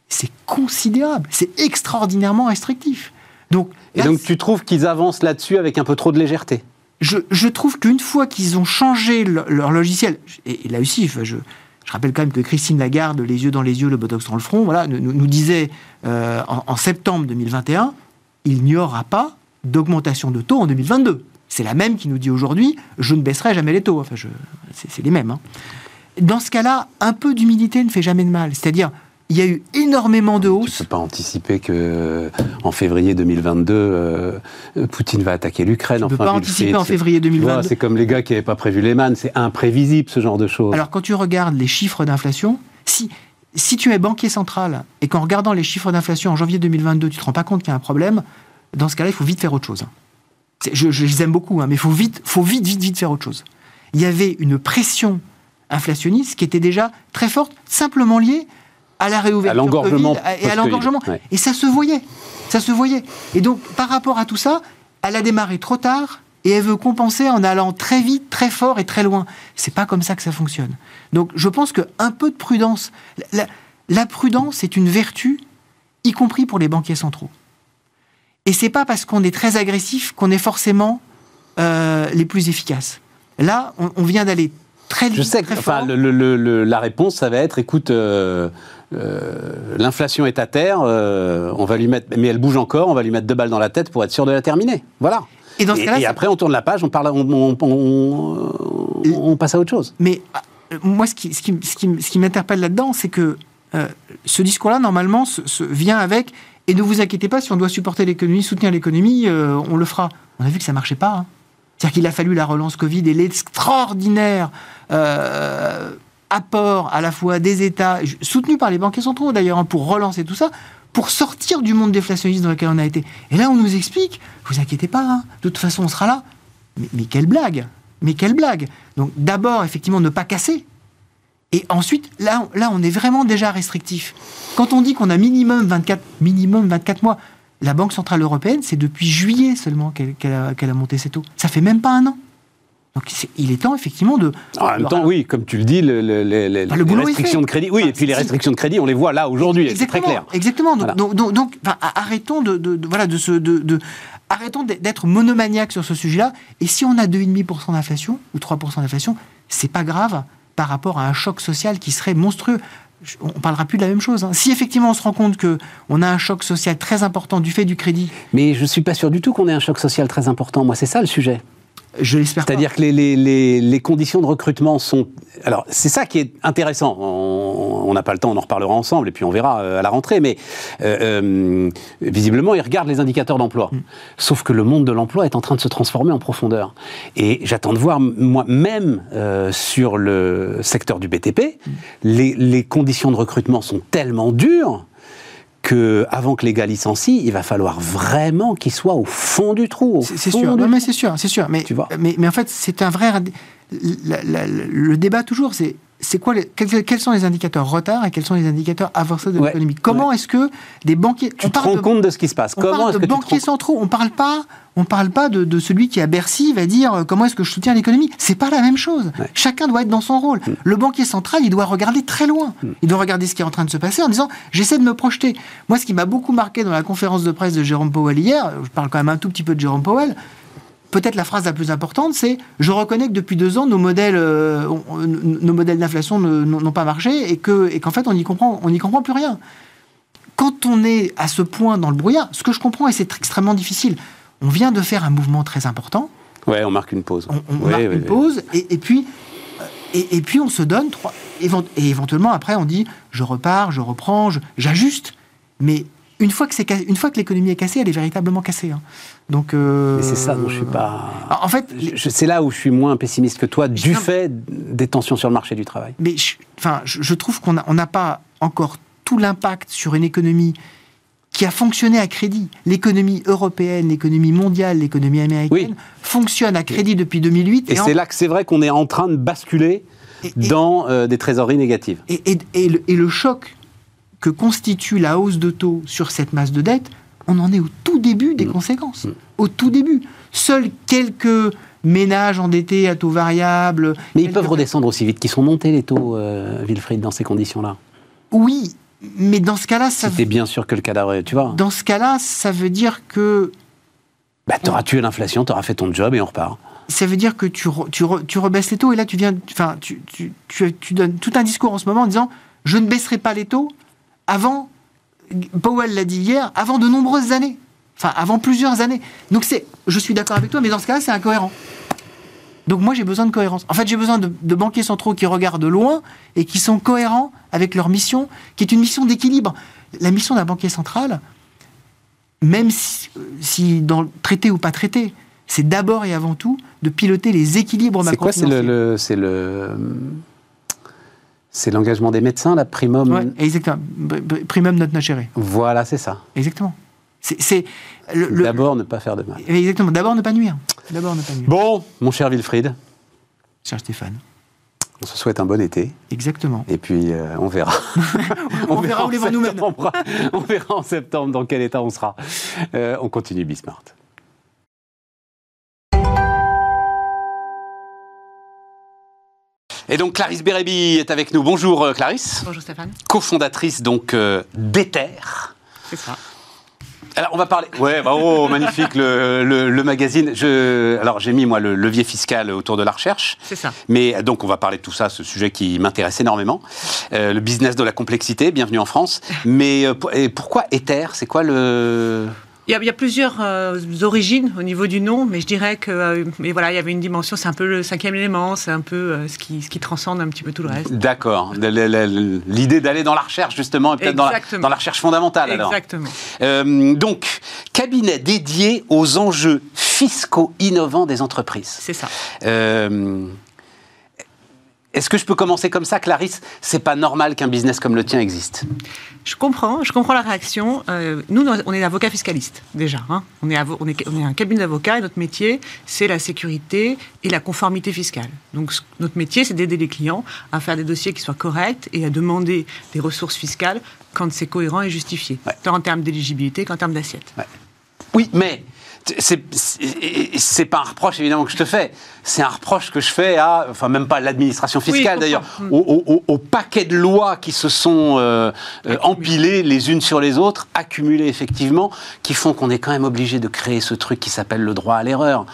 C'est considérable, c'est extraordinairement restrictif. Donc, et donc tu trouves qu'ils avancent là-dessus avec un peu trop de légèreté? Je, je, trouve qu'une fois qu'ils ont changé leur, logiciel, et, là aussi, je, je, rappelle quand même que Christine Lagarde, les yeux dans les yeux, le botox dans le front, voilà, nous, nous disait euh, en, en septembre 2021, il n'y aura pas d'augmentation de taux en 2022 c'est la même qui nous dit aujourd'hui je ne baisserai jamais les taux. Enfin, c'est les mêmes. Hein. Dans ce cas-là, un peu d'humilité ne fait jamais de mal. C'est-à-dire, il y a eu énormément de hausses. Tu ne peux pas anticiper que euh, en février 2022, euh, Poutine va attaquer l'Ukraine. Tu ne peux pas anticiper en février 2022. C'est comme les gars qui n'avaient pas prévu les mannes. C'est imprévisible ce genre de choses. Alors quand tu regardes les chiffres d'inflation, si si tu es banquier central et qu'en regardant les chiffres d'inflation en janvier 2022, tu te rends pas compte qu'il y a un problème, dans ce cas-là, il faut vite faire autre chose je, les aime beaucoup, hein, mais il faut vite, faut vite, vite, vite faire autre chose. Il y avait une pression inflationniste qui était déjà très forte, simplement liée à la réouverture à l'engorgement et à l'engorgement. Et ça se voyait, ça se voyait. Et donc, par rapport à tout ça, elle a démarré trop tard et elle veut compenser en allant très vite, très fort et très loin. C'est pas comme ça que ça fonctionne. Donc, je pense qu'un peu de prudence, la prudence est une vertu, y compris pour les banquiers centraux. Et c'est pas parce qu'on est très agressif qu'on est forcément euh, les plus efficaces. Là, on, vient d'aller très vite. Je sais que enfin, la réponse, ça va être écoute, euh, euh, l'inflation est à terre, on va lui mettre, mais elle bouge encore, on va lui mettre deux balles dans la tête pour être sûr de la terminer. Voilà. Et, dans ce et, et après, on tourne la page, on, parle, on, on, passe à autre chose. Mais moi, ce qui, ce qui, ce qui, ce qui m'interpelle là-dedans, c'est que ce discours-là, normalement, se, vient avec et ne vous inquiétez pas, si on doit supporter l'économie, soutenir l'économie, euh, on le fera. On a vu que ça marchait pas. Hein. C'est-à-dire qu'il a fallu la relance Covid et l'extraordinaire euh, apport à la fois des États, soutenus par les banquiers centraux d'ailleurs, hein, pour relancer tout ça, pour sortir du monde déflationniste dans lequel on a été. Et là, on nous explique, vous inquiétez pas, hein, de toute façon, on sera là. Mais quelle blague Mais quelle blague Donc d'abord, effectivement, ne pas casser. Et ensuite, là, là, on est vraiment déjà restrictif. Quand on dit qu'on a minimum 24, minimum 24 mois, la Banque Centrale Européenne, c'est depuis juillet seulement qu'elle a, monté ses taux. Ça fait même pas un an. Donc il est temps effectivement de. En même temps, oui, comme tu le dis, le, les restrictions de crédit. Oui, et puis les restrictions de crédit, on les voit là aujourd'hui, c'est très clair. Exactement. Donc, donc, arrêtons de, voilà de se de, arrêtons d'être monomaniaques sur ce sujet-là. Et si on a 2,5% d'inflation ou 3% d'inflation, c'est pas grave par rapport à un choc social qui serait monstrueux on parlera plus de la même chose. Hein. Si effectivement on se rend compte qu'on a un choc social très important du fait du crédit. Mais je ne suis pas sûr du tout qu'on ait un choc social très important. Moi, c'est ça le sujet. Je l'espère. C'est-à-dire que les, les- les- les conditions de recrutement sont. Alors, c'est ça qui est intéressant. On n'a pas le temps, on en reparlera ensemble, et puis on verra euh, à la rentrée. Mais euh, euh, visiblement, ils regardent les indicateurs d'emploi. Sauf que le monde de l'emploi est en train de se transformer en profondeur. Et j'attends de voir, moi, même euh, sur le secteur du BTP, les, les conditions de recrutement sont tellement dures que avant que les gars licencient, il va falloir vraiment qu'ils soient au fond du trou. C'est sûr. Non, mais c'est sûr, c'est sûr. Mais, Tu vois? mais, mais en fait, c'est un vrai. la- la- la- le débat toujours, c'est c'est quoi les- quels, quels sont les indicateurs retard et quels sont les indicateurs avancés de Ouais, l'économie Comment est-ce que des banquiers. Tu te rends de, compte de ce qui se passe. on Comment parle de que banquiers centraux. On parle pas. On parle pas de, de celui qui à Bercy va dire euh, comment est-ce que je soutiens l'économie? C'est pas la même chose. Ouais. Mm. Chacun doit être dans son rôle. Le banquier central, il doit regarder très loin. Il doit regarder ce qui est en train de se passer en disant j'essaie de me projeter. Moi, ce qui m'a beaucoup marqué dans la conférence de presse de Jérôme Powell hier, je parle quand même un tout petit peu de Jérôme Powell. Peut-être la phrase la plus importante, c'est je reconnais que depuis deux ans nos modèles, euh, on- nos modèles d'inflation n'ont pas marché et que et qu'en fait on n'y comprend on comprend plus rien quand on est à ce point dans le brouillard, ce que je comprends, et c'est tr- extrêmement difficile, on vient de faire un mouvement très important, Ouais, on marque une pause. on, on Oui, marque oui, une oui. pause, et, et puis, euh, et, et puis on se donne trois. Et éventuellement, après, on dit je repars, je reprends, j'ajuste. Mais une fois que, une fois que l'économie est cassée, elle est véritablement cassée. hein. Donc, euh, Mais c'est ça dont je suis pas. En fait, C'est là où je suis moins pessimiste que toi, du Non. fait des tensions sur le marché du travail. mais je, enfin, je, je trouve qu'on n'a on pas encore tout l'impact sur une économie qui a fonctionné à crédit. L'économie européenne, l'économie mondiale, l'économie américaine Oui. fonctionne à crédit depuis 2008. Et c'est là que c'est vrai qu'on est en train de basculer Et- et- dans euh, des trésoreries négatives. Et, et- et le, et le choc que constitue la hausse de taux sur cette masse de dette, on en est au tout début Mm. des conséquences. Au tout début. Seuls quelques ménages endettés à taux variable. Mais ils peuvent redescendre aussi vite qu'ils sont montés, les taux, euh, Wilfried, dans ces conditions-là. Oui, mais dans ce cas-là, ça, t'es bien sûr que le cadavre, tu vois. dans ce cas-là, ça veut dire que Bah, t'auras tué l'inflation, t'auras fait ton job et on repart. ça veut dire que tu, re- tu, re- tu rebaisses les taux et là tu viens, enfin, tu, tu, tu, tu donnes tout un discours en ce moment en disant je ne baisserai pas les taux avant, Powell l'a dit hier, avant de nombreuses années, enfin avant plusieurs années. Donc c'est, je suis d'accord avec toi, mais dans ce cas-là c'est incohérent. Donc moi j'ai besoin de cohérence. En fait j'ai besoin de, de banquiers centraux qui regardent loin et qui sont cohérents avec leur mission, qui est une mission d'équilibre. La mission d'un banquier central, même si, si dans le traité ou pas traité, c'est d'abord et avant tout de piloter les équilibres C'est quoi C'est le, le- c'est le, c'est l'engagement des médecins, la primum. Ouais, exactement. Primum not nocere. Voilà, c'est ça. Exactement. C'est D'abord, ne pas faire de mal. exactement. D'abord ne pas nuire. D'abord ne pas nuire. Bon, mon cher Wilfried, Cher Stéphane. on se souhaite un bon été. Exactement. Et puis, euh, on verra. On verra où en les vents nous mènent. septembre. on verra en septembre dans quel état on sera. Euh, on continue Bismart. Et donc Clarisse Bérébi est avec nous. Bonjour euh, Clarisse, Bonjour Stéphane. cofondatrice donc euh, d'Ether. C'est ça. Alors on va parler. Ouais, bah, oh magnifique le, le- le magazine. Je, alors j'ai mis moi le levier fiscal autour de la recherche. C'est ça. Mais donc on va parler de tout ça, ce sujet qui m'intéresse énormément. Euh, le business de la complexité, bienvenue en France. Mais et pourquoi Ether? C'est quoi le... Il y a, il y a plusieurs euh, origines au niveau du nom, mais je dirais que euh, mais voilà, il y avait une dimension, c'est un peu le cinquième élément, c'est un peu euh, ce, qui, ce qui transcende un petit peu tout le reste. D'accord. L'idée d'aller dans la recherche justement, et peut-être dans dans la recherche fondamentale alors. Exactement. Donc, cabinet dédié aux enjeux fiscaux innovants des entreprises. C'est ça. Est-ce que je peux commencer comme ça, Clarisse? C'est pas normal qu'un business comme le tien existe. Je comprends, je comprends la réaction. Euh, nous, on est avocat fiscaliste déjà. hein. On, est avo- on, est, on est un cabinet d'avocats et notre métier, c'est la sécurité et la conformité fiscale. Donc, notre métier, c'est d'aider les clients à faire des dossiers qui soient corrects et à demander des ressources fiscales quand c'est cohérent et justifié, Ouais. tant en termes d'éligibilité qu'en termes d'assiette. Oui, mais c'est pas un reproche évidemment que je te fais. C'est un reproche que je fais à, enfin même pas à l'administration fiscale d'ailleurs, au, au- au- au paquet de lois qui se sont euh, euh, empilées les unes sur les autres, accumulées effectivement, qui font qu'on est quand même obligé de créer ce truc qui s'appelle le droit à l'erreur.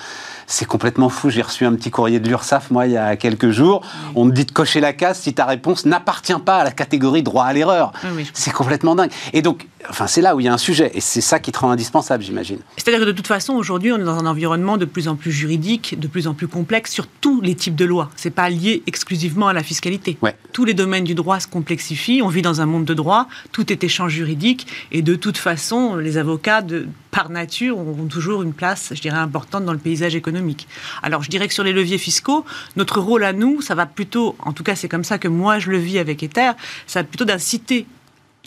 C'est complètement fou. J'ai reçu un petit courrier de l'URSSAF, moi, il y a quelques jours. On me dit de cocher la case si ta réponse n'appartient pas à la catégorie droit à l'erreur. Oui, c'est complètement dingue. Et donc, enfin, c'est là où il y a un sujet. Et c'est ça qui te rend indispensable, j'imagine. C'est-à-dire que de toute façon, aujourd'hui, on est dans un environnement de plus en plus juridique, de plus en plus complexe sur tous les types de lois. C'est pas lié exclusivement à la fiscalité. Ouais. Tous les domaines du droit se complexifient. On vit dans un monde de droit. Tout est échange juridique. Et de toute façon, les avocats, de, par nature, ont toujours une place, je dirais, importante dans le paysage économique. Alors, je dirais que sur les leviers fiscaux, notre rôle à nous, ça va plutôt, en tout cas, c'est comme ça que moi je le vis avec Ether, ça va plutôt d'inciter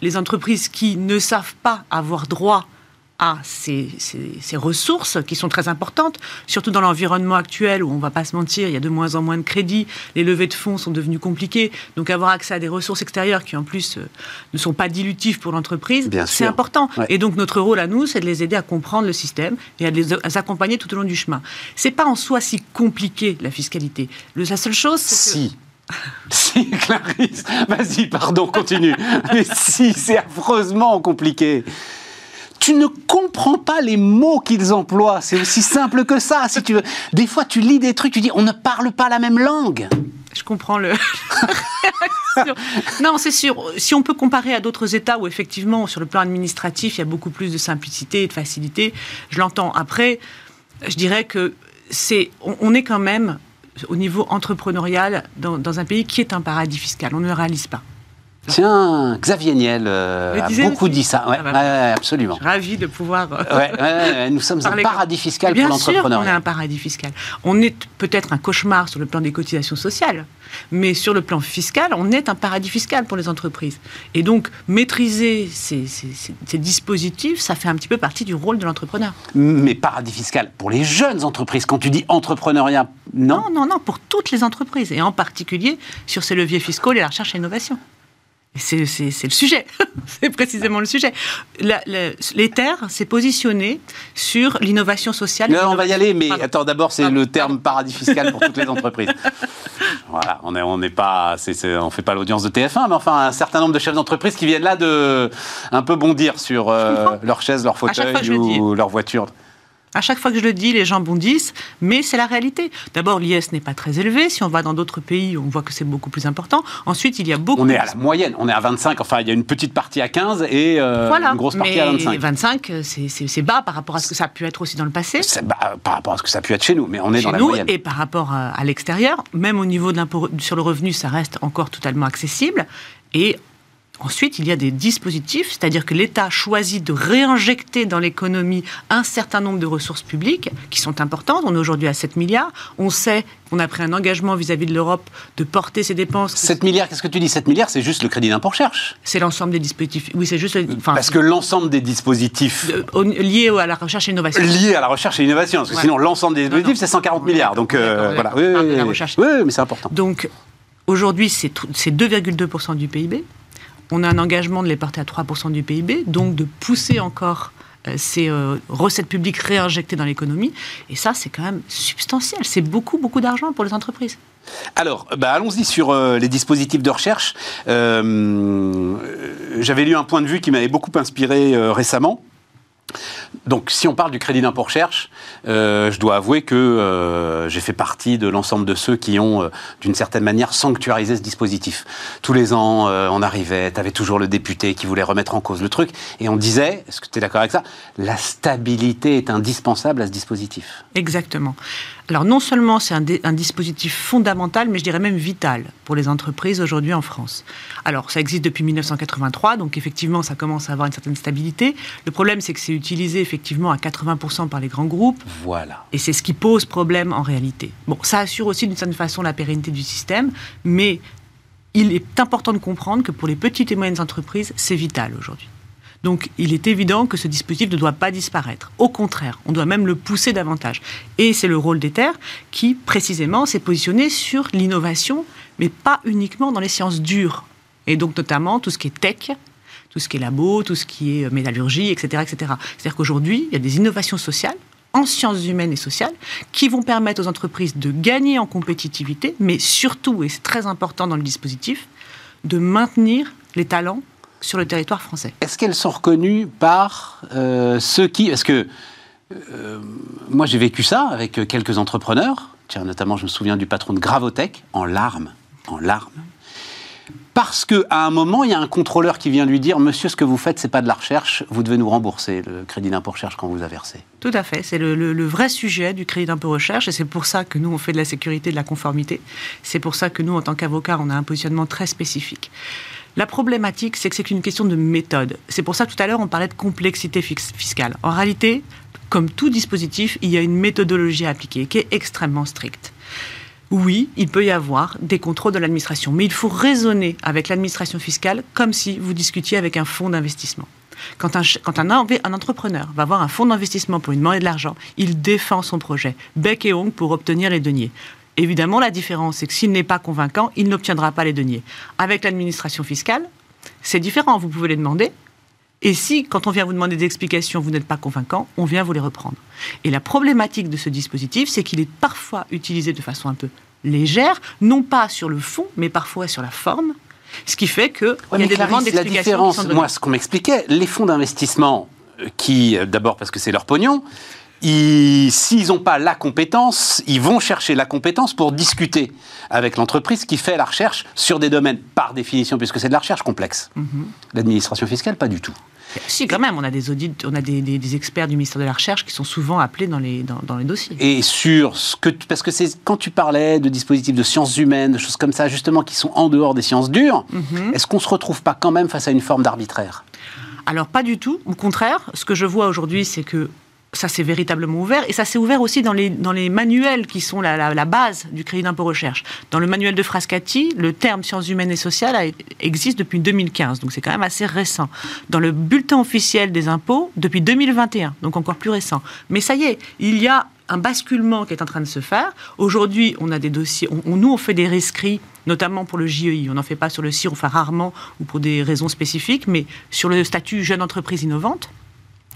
les entreprises qui ne savent pas avoir droit à ces, ces- ces ressources qui sont très importantes, surtout dans l'environnement actuel où on va pas se mentir, il y a de moins en moins de crédits, les levées de fonds sont devenues compliquées, donc avoir accès à des ressources extérieures qui en plus euh, ne sont pas dilutives pour l'entreprise, c'est important. Ouais. Et donc notre rôle à nous, c'est de les aider à comprendre le système et à les, accompagner tout au long du chemin. C'est pas en soi si compliqué la fiscalité. Le- la seule chose, c'est que Si. Clarisse, vas-y, pardon, continue. Mais si, c'est affreusement compliqué. Tu ne comprends pas les mots qu'ils emploient. C'est aussi simple que ça, si tu veux. Des fois, tu lis des trucs, tu dis, on ne parle pas la même langue. Je comprends le. non, c'est sûr. Si on peut comparer à d'autres États où effectivement, sur le plan administratif, il y a beaucoup plus de simplicité et de facilité, je l'entends. Après, je dirais que c'est, on est quand même au niveau entrepreneurial dans, un pays qui est un paradis fiscal. On ne le réalise pas. Tiens, Xavier Niel euh, a beaucoup dit ça. Ouais, Ah bah, ouais, absolument. Ravie de pouvoir. euh, Ouais, nous sommes un paradis fiscal Bien pour sûr qu'on est l'entrepreneuriat. un paradis fiscal. On est peut-être un cauchemar sur le plan des cotisations sociales, mais sur le plan fiscal, on est un paradis fiscal pour les entreprises. Et donc, maîtriser ces, ces- ces- ces dispositifs, ça fait un petit peu partie du rôle de l'entrepreneur. Mais paradis fiscal pour les jeunes entreprises. Quand tu dis entrepreneuriat, non? Non, non, non, pour toutes les entreprises, et en particulier sur ces leviers fiscaux et la recherche et l'innovation. C'est le sujet, c'est précisément le sujet. La- la- L'Ether s'est positionné sur l'innovation sociale. Non, on va y aller, mais Pardon. attends, d'abord, c'est le terme paradis fiscal pour toutes les entreprises. Voilà, on n'est on pas, on fait pas l'audience de TF1, mais enfin, un certain nombre de chefs d'entreprise qui viennent là de un peu bondir sur euh, leur chaise, leur fauteuil ou leur voiture. À chaque fois que je le dis, les gens bondissent, mais c'est la réalité. D'abord, l'IS n'est pas très élevé. Si on va dans d'autres pays, on voit que c'est beaucoup plus important. Ensuite, il y a beaucoup. On est à la moyenne, on est à 25, enfin, il y a une petite partie à 15 et euh, voilà. une grosse partie mais à 25. 25, euh, c'est- bas par rapport à ce que ça a pu être aussi dans le passé. C'est- bah, par rapport à ce que ça a pu être chez nous, mais on est chez dans la nous moyenne. et par rapport à, à l'extérieur, même au niveau de l'impôt sur le revenu, ça reste encore totalement accessible. Et ensuite, il y a des dispositifs, c'est-à-dire que l'État choisit de réinjecter dans l'économie un certain nombre de ressources publiques qui sont importantes. On est aujourd'hui à 7 milliards. On sait qu'on a pris un engagement vis-à-vis de l'Europe de porter ces dépenses. 7 milliards, qu'est-ce que tu dis? 7 milliards, c'est juste le crédit d'impôt recherche. C'est l'ensemble des dispositifs. Oui, c'est juste. Enfin, Parce que l'ensemble des dispositifs de- au- lié à la recherche et l'innovation. liés à la recherche et l'innovation, parce que sinon l'ensemble des dispositifs, c'est 140 milliards. Donc euh, voilà, oui, oui, oui. mais c'est important. Donc, aujourd'hui, c'est 2,2% du PIB. On a un engagement de les porter à 3% du PIB, donc de pousser encore euh, ces euh, recettes publiques réinjectées dans l'économie. Et ça, c'est quand même substantiel. C'est beaucoup, beaucoup d'argent pour les entreprises. Alors, bah, allons-y sur euh, les dispositifs de recherche. J'avais lu un point de vue qui m'avait beaucoup inspiré récemment. Donc, si on parle du crédit d'impôt recherche, euh, je dois avouer que euh, j'ai fait partie de l'ensemble de ceux qui ont, euh, d'une certaine manière, sanctuarisé ce dispositif. Tous les ans, on arrivait, tu avais toujours le député qui voulait remettre en cause le truc, et on disait, est-ce que tu es d'accord avec ça? La stabilité est indispensable à ce dispositif. Exactement. Alors non seulement c'est un, dispositif fondamental, mais je dirais même vital pour les entreprises aujourd'hui en France. Alors ça existe depuis 1983, donc effectivement ça commence à avoir une certaine stabilité. Le problème c'est que c'est utilisé effectivement à 80% par les grands groupes, Voilà. et c'est ce qui pose problème en réalité. Bon, ça assure aussi d'une certaine façon la pérennité du système, mais il est important de comprendre que pour les petites et moyennes entreprises, c'est vital aujourd'hui. Donc il est évident que ce dispositif ne doit pas disparaître. Au contraire, on doit même le pousser davantage. Et c'est le rôle d'Ether qui, précisément, s'est positionné sur l'innovation, mais pas uniquement dans les sciences dures. Et donc notamment tout ce qui est tech, tout ce qui est labo, tout ce qui est euh, métallurgie, etc. etc. C'est-à-dire qu'aujourd'hui, il y a des innovations sociales en sciences humaines et sociales qui vont permettre aux entreprises de gagner en compétitivité, mais surtout, et c'est très important dans le dispositif, de maintenir les talents sur le territoire français. Est-ce qu'elles sont reconnues par euh, ceux qui... Parce que euh, moi, j'ai vécu ça avec quelques entrepreneurs. Tiens, notamment, je me souviens du patron de Gravotech, en larmes. En larmes. parce qu'à un moment, il y a un contrôleur qui vient lui dire Monsieur, ce que vous faites, c'est pas de la recherche, vous devez nous rembourser le crédit d'impôt recherche quand vous a versé. Tout à fait. C'est le, le, vrai sujet du crédit d'impôt recherche et c'est pour ça que nous, on fait de la sécurité, de la conformité. C'est pour ça que nous, en tant qu'avocats, on a un positionnement très spécifique. La problématique, c'est que c'est une question de méthode. C'est pour ça que tout à l'heure, on parlait de complexité fiscale. En réalité, comme tout dispositif, il y a une méthodologie à appliquer qui est extrêmement stricte oui, il peut y avoir des contrôles de l'administration, mais il faut raisonner avec l'administration fiscale comme si vous discutiez avec un fonds d'investissement. Quand, un, entrepreneur va avoir un fonds d'investissement pour lui demander de l'argent, il défend son projet, bec et ongle pour obtenir les deniers. Évidemment, la différence, c'est que s'il n'est pas convaincant, il n'obtiendra pas les deniers. Avec l'administration fiscale, c'est différent. Vous pouvez les demander, et si, quand on vient vous demander des explications, vous n'êtes pas convaincant, on vient vous les reprendre. Et la problématique de ce dispositif, c'est qu'il est parfois utilisé de façon un peu légère, non pas sur le fond, mais parfois sur la forme. Ce qui fait qu'il y a des demandes d'explications. Moi, ce qu'on m'expliquait, les fonds d'investissement, euh, qui, euh, d'abord parce que c'est leur pognon, s'ils n'ont pas la compétence, ils vont chercher la compétence pour discuter avec l'entreprise qui fait la recherche sur des domaines, par définition, puisque c'est de la recherche complexe. Mhm. L'administration fiscale, pas du tout. Si, quand même, on a des audits, on a des, experts du ministère de la Recherche qui sont souvent appelés dans les, dans, les dossiers. Et sur ce que. Parce que c'est quand tu parlais de dispositifs de sciences humaines, de choses comme ça, justement, qui sont en dehors des sciences dures, mhm. est-ce qu'on ne se retrouve pas quand même face à une forme d'arbitraire? Alors pas du tout. Au contraire, ce que je vois aujourd'hui, c'est que ça s'est véritablement ouvert et ça s'est ouvert aussi dans les, dans les manuels qui sont la, base du crédit d'impôt recherche. Dans le manuel de Frascati, le terme sciences humaines et sociales existe depuis 2015, donc c'est quand même assez récent. Dans le bulletin officiel des impôts, depuis 2021, donc encore plus récent. Mais ça y est, il y a un basculement qui est en train de se faire. Aujourd'hui, on a des dossiers, nous on fait des rescrits, notamment pour le JEI. On n'en fait pas sur le CIR, on fait rarement ou pour des raisons spécifiques, mais sur le statut jeune entreprise innovante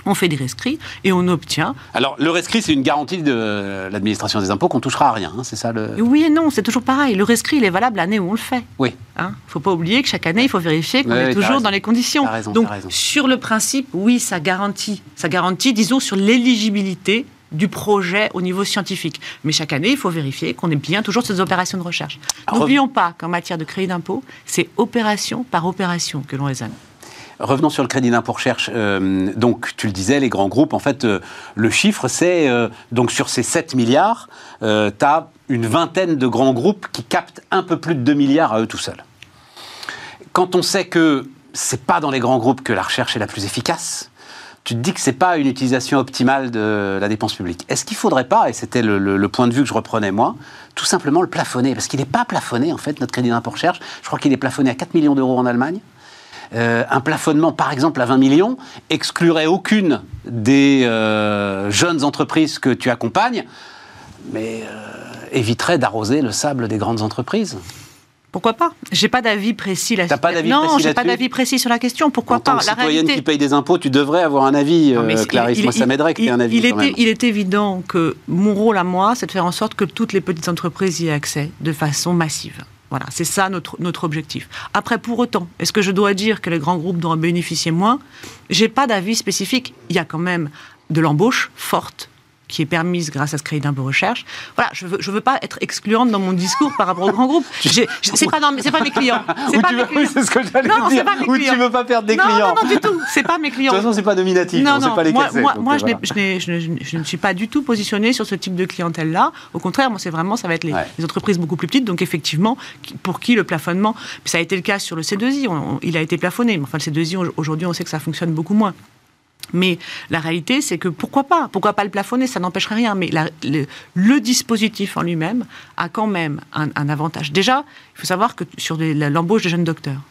on fait des rescrits et on obtient. Alors, le rescrit, c'est une garantie de l'administration des impôts qu'on touchera à rien, hein, c'est ça le. Oui et non, c'est toujours pareil. Le rescrit, il est valable l'année où on le fait. Oui. Il hein ne faut pas oublier que chaque année, il faut vérifier qu'on est toujours dans les conditions. Raison, Donc, sur le principe, oui, ça garantit. Ça garantit, disons, sur l'éligibilité du projet au niveau scientifique. Mais chaque année, il faut vérifier qu'on est bien toujours sur ces opérations de recherche. N'oublions pas qu'en matière de crédit d'impôt, c'est opération par opération que l'on raisonne. Revenons sur le crédit d'impôt recherche. Euh, donc, tu le disais, les grands groupes, en fait, euh, le chiffre, c'est, euh, donc sur ces 7 milliards, tu as une vingtaine de grands groupes qui captent un peu plus de 2 milliards à eux tout seuls. Quand on sait que c'est pas dans les grands groupes que la recherche est la plus efficace, tu te dis que c'est pas une utilisation optimale de la dépense publique. Est-ce qu'il faudrait pas, et c'était le, le, point de vue que je reprenais moi, tout simplement le plafonner? Parce qu'il n'est pas plafonné, en fait, notre crédit d'impôt recherche. Je crois qu'il est plafonné à 4 millions d'euros en Allemagne. Euh, un plafonnement, par exemple, à 20 millions, exclurait aucune des euh, jeunes entreprises que tu accompagnes, mais euh, éviterait d'arroser le sable des grandes entreprises. Pourquoi pas? J'ai pas d'avis précis là. T'as pas d'avis Non, j'ai pas d'avis précis sur la question. Pourquoi en tant pas? que citoyenne qui paye des impôts, tu devrais avoir un avis, Clarisse. moi, ça m'aiderait que tu aies un avis. Il, il est évident que mon rôle à moi, c'est de faire en sorte que toutes les petites entreprises y aient accès de façon massive. Voilà, c'est ça notre, objectif. Après, pour autant, est-ce que je dois dire que les grands groupes doivent bénéficier moins? J'ai pas d'avis spécifique. Il y a quand même de l'embauche forte qui est permise grâce à ce crédit d'impôt recherche. Voilà, je veux, je veux pas être excluante dans mon discours par rapport aux grands groupes. C'est pas, c'est pas mes clients. C'est pas mes clients. ce que non, dire. Pas mes Ou tu veux pas perdre des clients. Non, non, du tout. C'est pas mes clients. De toute façon, c'est pas nominatif. Non, non. Pas les moi, moi, moi je, je, ne suis pas du tout positionnée sur ce type de clientèle-là. Au contraire, moi, c'est vraiment, ça va être les, entreprises beaucoup plus petites. Donc, effectivement, pour qui le plafonnement, ça a été le cas sur le C2I. il a été plafonné. Mais enfin, le C2I, aujourd'hui, on sait que ça fonctionne beaucoup moins. Mais la réalité, c'est que pourquoi pas? Pourquoi pas le plafonner? Ça n'empêcherait rien. Mais le, dispositif en lui-même a quand même un, un, avantage. Déjà, il faut savoir que sur l'embauche des jeunes docteurs,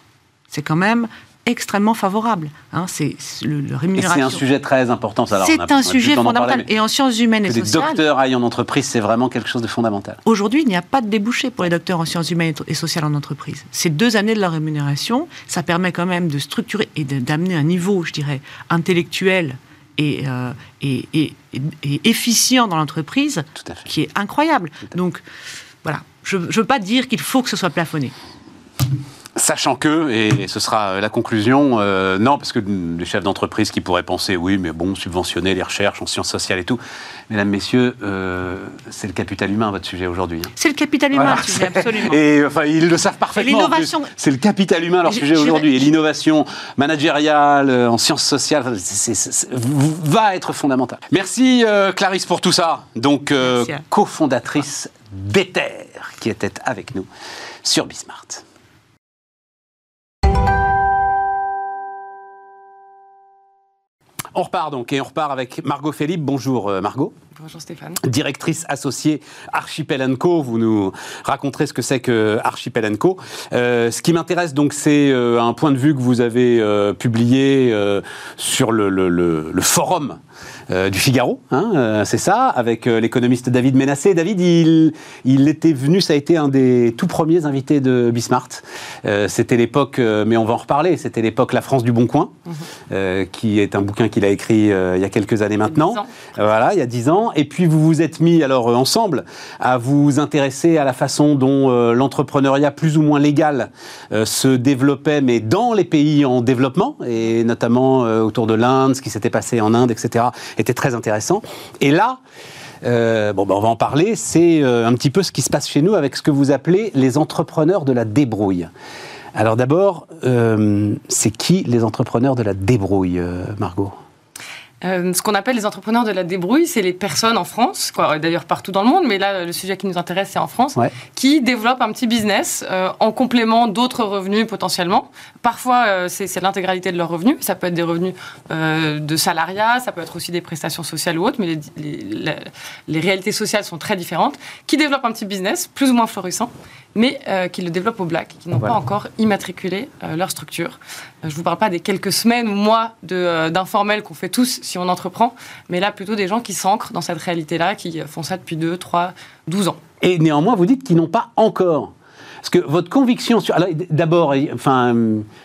c'est quand même extrêmement favorable. Hein, c'est le, rémunération. C'est un sujet très important. C'est un sujet fondamental. et en sciences humaines et sociales. Les docteurs aillent en entreprise, c'est vraiment quelque chose de fondamental. Aujourd'hui, il n'y a pas de débouché pour les docteurs en sciences humaines et sociales en entreprise. Ces deux années de leur rémunération, ça permet quand même de structurer et d'amener un niveau, je dirais, intellectuel et, euh, et, et, et, efficient dans l'entreprise qui est incroyable. Donc, voilà. Je ne veux pas dire qu'il faut que ce soit plafonné. Sachant que, et ce sera la conclusion, euh, non, parce que les chefs d'entreprise qui pourraient penser, oui, mais bon, subventionner les recherches en sciences sociales et tout. Mesdames, messieurs, euh, c'est le capital humain, votre sujet aujourd'hui. hein. C'est le capital humain, Voilà. dis, absolument. Et enfin, ils le savent parfaitement. C'est le capital humain, leur Je- sujet je- aujourd'hui. Et l'innovation managériale, euh, en sciences sociales, va être fondamentale. Merci euh, Clarisse pour tout ça. Donc, euh, cofondatrice d'Ether, qui était avec nous sur Bismart. On repart donc, et on repart avec Margot Philippe. Bonjour euh, Margot Bonjour Stéphane. directrice associée Archipel Co. Vous nous raconterez ce que c'est que Archipel Co. Euh, ce qui m'intéresse donc, c'est euh, un point de vue que vous avez euh, publié sur le, le- le- le forum euh, du Figaro, hein, euh, c'est ça, avec euh, l'économiste David Ménassé. David, il, il était venu, ça a été un des tout premiers invités de Bismart. C'était l'époque, mais on va en reparler, c'était l'époque La France du Bon Coin, euh, qui est un bouquin qu'il a écrit il y a quelques années maintenant. Voilà, il y a dix ans. Et puis vous vous êtes mis alors ensemble à vous intéresser à la façon dont l'entrepreneuriat plus ou moins légal se développait, mais dans les pays en développement, et notamment autour de l'Inde, ce qui s'était passé en Inde, etc., était très intéressant. Et là, euh, bon, ben, on va en parler. C'est euh, un petit peu ce qui se passe chez nous avec ce que vous appelez les entrepreneurs de la débrouille. Alors d'abord, euh, c'est qui les entrepreneurs de la débrouille, Margot? Euh, ce qu'on appelle les entrepreneurs de la débrouille, c'est les personnes en France, d'ailleurs partout dans le monde, mais là le sujet qui nous intéresse c'est en France, Ouais. qui développent un petit business euh, en complément d'autres revenus potentiellement. Parfois euh, c'est l'intégralité de leurs revenus, ça peut être des revenus de salariat, ça peut être aussi des prestations sociales ou autres, mais les, les- la- les réalités sociales sont très différentes, qui développent un petit business plus ou moins florissant, mais euh, qui le développent au black, qui n'ont Voilà. pas encore immatriculé euh, leur structure. Euh, je ne vous parle pas des quelques semaines ou mois de, d'informels qu'on fait tous si on entreprend, mais là plutôt des gens qui s'ancrent dans cette réalité-là, qui font ça depuis 2, 3, 12 ans. Et néanmoins, vous dites qu'ils n'ont pas encore. Parce que votre conviction sur. D'abord, il- enfin,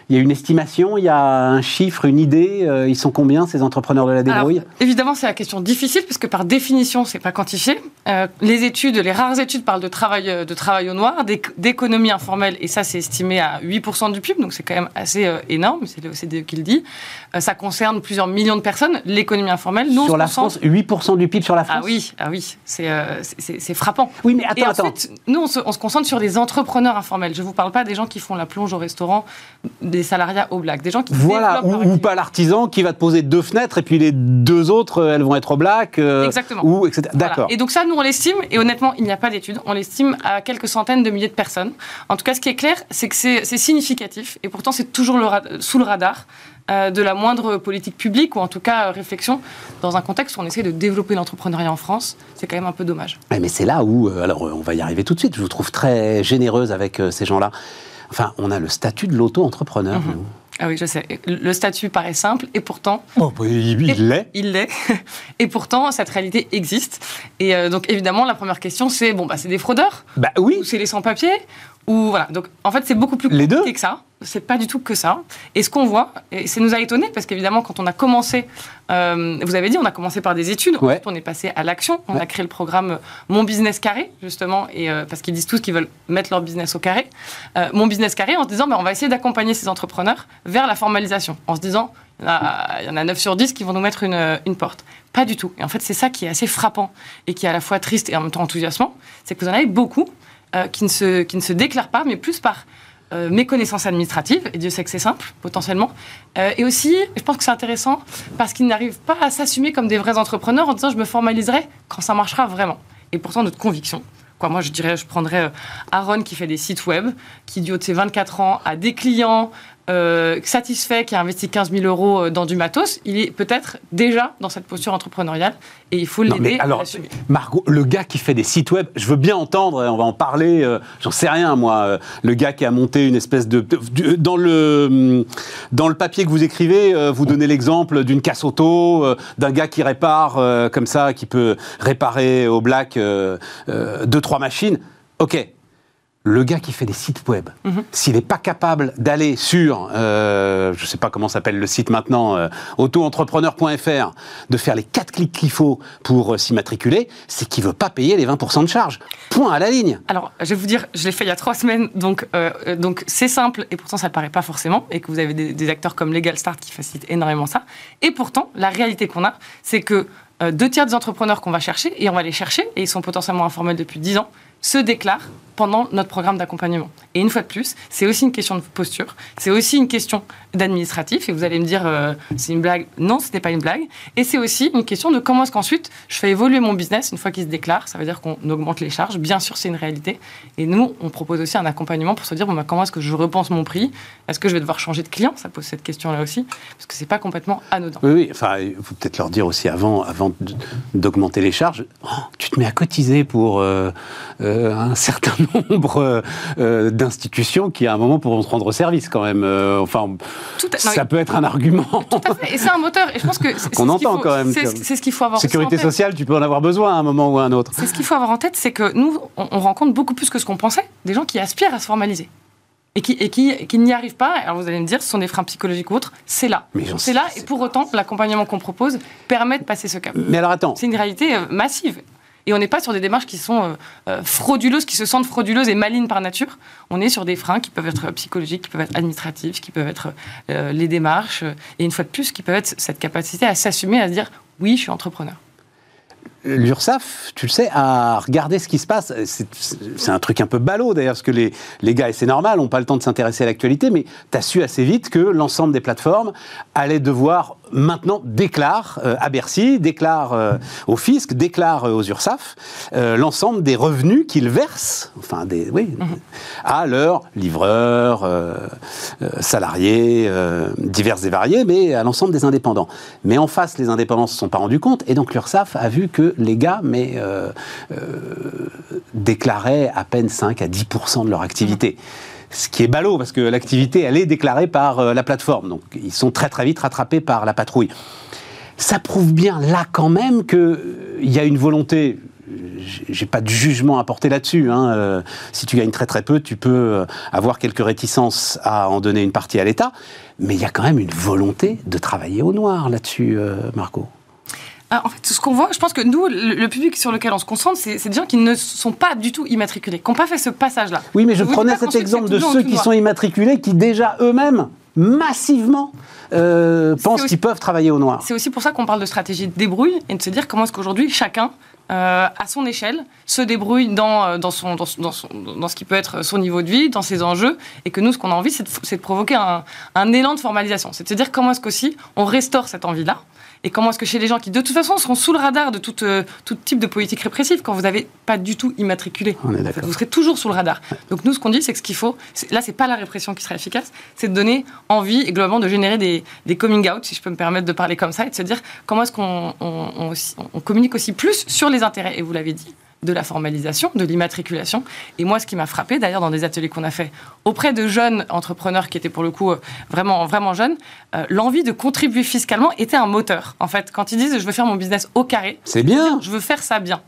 il y a une estimation, il y a un chiffre, une idée. ils sont combien, ces entrepreneurs de la débrouille? Alors, évidemment, c'est la question difficile, puisque par définition, c'est pas quantifié. Euh, les études, les rares études parlent de travail, euh, de travail au noir, d'éc- d'économie informelle, et ça, c'est estimé à 8% du PIB, donc c'est quand même assez euh, énorme, c'est l'OCDE qui le dit. Euh, ça concerne plusieurs millions de personnes, l'économie informelle. Nous, Sur la France, 8% du PIB sur la France Ah oui, ah oui, c'est frappant. Oui, mais attends, et attends. nous, on se, on se concentre sur les entrepreneurs informels. Je ne vous parle pas des gens qui font la plonge au restaurant, des salariats au black, des gens qui Voilà, ou, pas l'artisan qui va te poser deux fenêtres et puis les deux autres, elles vont être au black. Exactement. Ou, etc. Voilà. D'accord. Et donc ça, nous, on l'estime, et honnêtement, il n'y a pas d'études, on l'estime à quelques centaines de milliers de personnes. En tout cas, ce qui est clair, c'est que c'est significatif, et pourtant, c'est toujours le sous le radar euh, de la moindre politique publique, ou en tout cas euh, réflexion, dans un contexte où on essaie de développer l'entrepreneuriat en France. C'est quand même un peu dommage. Ouais, mais c'est là où, euh, alors on va y arriver tout de suite, je vous trouve très généreuse avec ces gens-là. Enfin, on a le statut de l'auto-entrepreneur. Mhm. Ah oui, je sais. Le statut paraît simple, et pourtant, Oh, bah, il il l'est. Il l'est. Et pourtant, cette réalité existe. Et euh, donc, évidemment, la première question, c'est bon, bah, c'est des fraudeurs Bah oui, ou c'est les sans-papiers ou voilà. Donc, en fait, c'est beaucoup plus Les compliqué deux. que ça. C'est pas du tout que ça. Et ce qu'on voit, et ça nous a étonné parce qu'évidemment, quand on a commencé, euh, vous avez dit, on a commencé par des études. Ouais. Ensuite, on est passé à l'action. On Ouais. a créé le programme Mon Business Carré, justement, et euh, parce qu'ils disent tous qu'ils veulent mettre leur business au carré. Euh, Mon Business Carré, en se disant, bah, on va essayer d'accompagner ces entrepreneurs vers la formalisation, en se disant, il y en a- il y en a 9 sur 10 qui vont nous mettre une, une porte. Pas du tout. Et en fait, c'est ça qui est assez frappant et qui est à la fois triste et en même temps enthousiasmant. C'est que vous en avez beaucoup euh, qui, ne se, qui ne se déclarent pas, mais plus par euh, méconnaissance administrative, et Dieu sait que c'est simple, potentiellement. Euh, et aussi, je pense que c'est intéressant parce qu'ils n'arrivent pas à s'assumer comme des vrais entrepreneurs en disant je me formaliserai quand ça marchera vraiment. Et pourtant, notre conviction, quoi, moi je dirais, je prendrais Aaron qui fait des sites web, qui du haut de ses 24 ans a des clients, euh, satisfait, qui a investi 15 000 euros euh, dans du matos, il est peut-être déjà dans cette posture entrepreneuriale et il faut l'aider à alors. Margot, le gars qui fait des sites web, je veux bien entendre, on va en parler, euh, j'en sais rien moi, euh, le gars qui a monté une espèce de... de- dans, le, dans le papier que vous écrivez, vous donnez l'exemple d'une casse auto, d'un gars qui répare comme ça, qui peut réparer au black deux, trois machines. Ok. Le gars qui fait des sites web, Mhm. s'il n'est pas capable d'aller sur, euh, je ne sais pas comment s'appelle le site maintenant, euh, auto-entrepreneur.fr, de faire les quatre clics qu'il faut pour euh, s'immatriculer, c'est qu'il veut pas payer les 20% de charge. Point à la ligne. Alors, je vais vous dire, je l'ai fait il y a trois semaines, donc donc c'est simple et pourtant ça ne paraît pas forcément, et que vous avez des, des acteurs comme Legal Start qui facilitent énormément ça. Et pourtant, la réalité qu'on a, c'est que deux tiers des entrepreneurs qu'on va chercher, et on va les chercher, et ils sont potentiellement informels depuis 10 ans, se déclarent pendant notre programme d'accompagnement. Et une fois de plus, c'est aussi une question de posture, c'est aussi une question d'administratif, et vous allez me dire, euh, c'est une blague. Non, ce n'était pas une blague. Et c'est aussi une question de comment est-ce qu'ensuite je fais évoluer mon business une fois qu'il se déclare. Ça veut dire qu'on augmente les charges. Bien sûr, c'est une réalité. Et nous, on propose aussi un accompagnement pour se dire, bon, bah, comment est-ce que je repense mon prix? Est-ce que je vais devoir changer de client? Ça pose cette question-là aussi, parce que c'est pas complètement anodin. Oui, oui, enfin, il faut peut-être leur dire aussi avant, avant d'augmenter les charges, oh, tu te mets à cotiser pour euh, euh, un certain nombre euh, euh, d'institutions qui, à un moment, pourront te rendre service quand même. Euh, enfin, Tout à- non, ça peut être un argument. Tout à fait. Et c'est un moteur. Et je pense que Qu'on entend faut- quand même, C'est ce qu'il faut avoir. en Sécurité sociale, tu peux en avoir besoin à un moment ou à un autre. C'est ce qu'il faut avoir en tête, c'est que nous, on, on rencontre beaucoup plus que ce qu'on pensait, des gens qui aspirent à se formaliser. Et qui, et qui, qui n'y arrivent pas, alors vous allez me dire, ce sont des freins psychologiques ou autres, c'est là. C'est là, et pour autant, l'accompagnement qu'on propose permet de passer ce cap. Mais alors attends, C'est une réalité massive. Et on n'est pas sur des démarches qui sont euh, euh, frauduleuses, qui se sentent frauduleuses et malignes par nature. On est sur des freins qui peuvent être psychologiques, qui peuvent être administratifs, qui peuvent être euh, les démarches, et une fois de plus, qui peuvent être cette capacité à s'assumer, à se dire oui, je suis entrepreneur. l'URSSAF, tu le sais, a regardé ce qui se passe. C'est un truc un peu ballot d'ailleurs, parce que les, les gars, et c'est normal, n'ont pas le temps de s'intéresser à l'actualité, mais tu as su assez vite que l'ensemble des plateformes allaient devoir maintenant déclare euh, à Bercy, déclare euh, au fisc, déclare euh, aux URSSAF euh, l'ensemble des revenus qu'ils versent, enfin des, oui, à leurs livreurs, salariés, divers et variés, mais à l'ensemble des indépendants. Mais en face, les indépendants ne se sont pas rendus compte, et donc l'URSSAF a vu que les gars, mais euh, euh, déclaraient à peine 5 à 10% de leur activité. Ce qui est ballot, parce que l'activité, elle est déclarée par euh, la plateforme. Donc, ils sont très très vite rattrapés par la patrouille. Ça prouve bien là quand même qu'il y a une volonté. j'ai- pas de jugement à porter là-dessus. hein, si tu gagnes très très peu, tu peux avoir quelques réticences à en donner une partie à l'État. Mais il y a quand même une volonté de travailler au noir là-dessus, Marco. Ah, en fait, ce qu'on voit, je pense que nous, le, public sur lequel on se concentre, c'est des gens qui ne sont pas du tout immatriculés, qui n'ont pas fait ce passage-là. Oui, mais je prenais cet exemple de ceux qui sont immatriculés, qui déjà eux-mêmes, massivement, euh, pensent qu'ils peuvent travailler au noir. C'est aussi pour ça qu'on parle de stratégie de débrouille et de se dire comment est-ce qu'aujourd'hui chacun, euh, à son échelle, se débrouille dans, euh, dans, son, dans, son- dans, son- dans ce qui peut être son niveau de vie, dans ses enjeux, et que nous, ce qu'on a envie, c'est de, c'est de provoquer un, un élan de formalisation. C'est de se dire comment est-ce qu'aussi on restaure cette envie-là, et comment est-ce que chez les gens qui, de toute façon, seront sous le radar de tout, euh, tout type de politique répressive, quand vous n'avez pas du tout immatriculé, On est en fait, d'accord. vous serez toujours sous le radar. Donc nous, ce qu'on dit, c'est que ce qu'il faut, là, c'est pas la répression qui serait efficace, c'est de donner envie et globalement de générer des, des coming out, si je peux me permettre de parler comme ça, et de se dire comment est-ce qu'on on, on aussi- on communique aussi plus sur les intérêts. Et vous l'avez dit de la formalisation, de l'immatriculation. Et moi, ce qui m'a frappé, d'ailleurs, dans des ateliers qu'on a fait auprès de jeunes entrepreneurs qui étaient pour le coup euh, vraiment, vraiment jeunes, euh, l'envie de contribuer fiscalement était un moteur. En fait, quand ils disent je veux faire mon business au carré, C'est bien, je veux faire ça bien.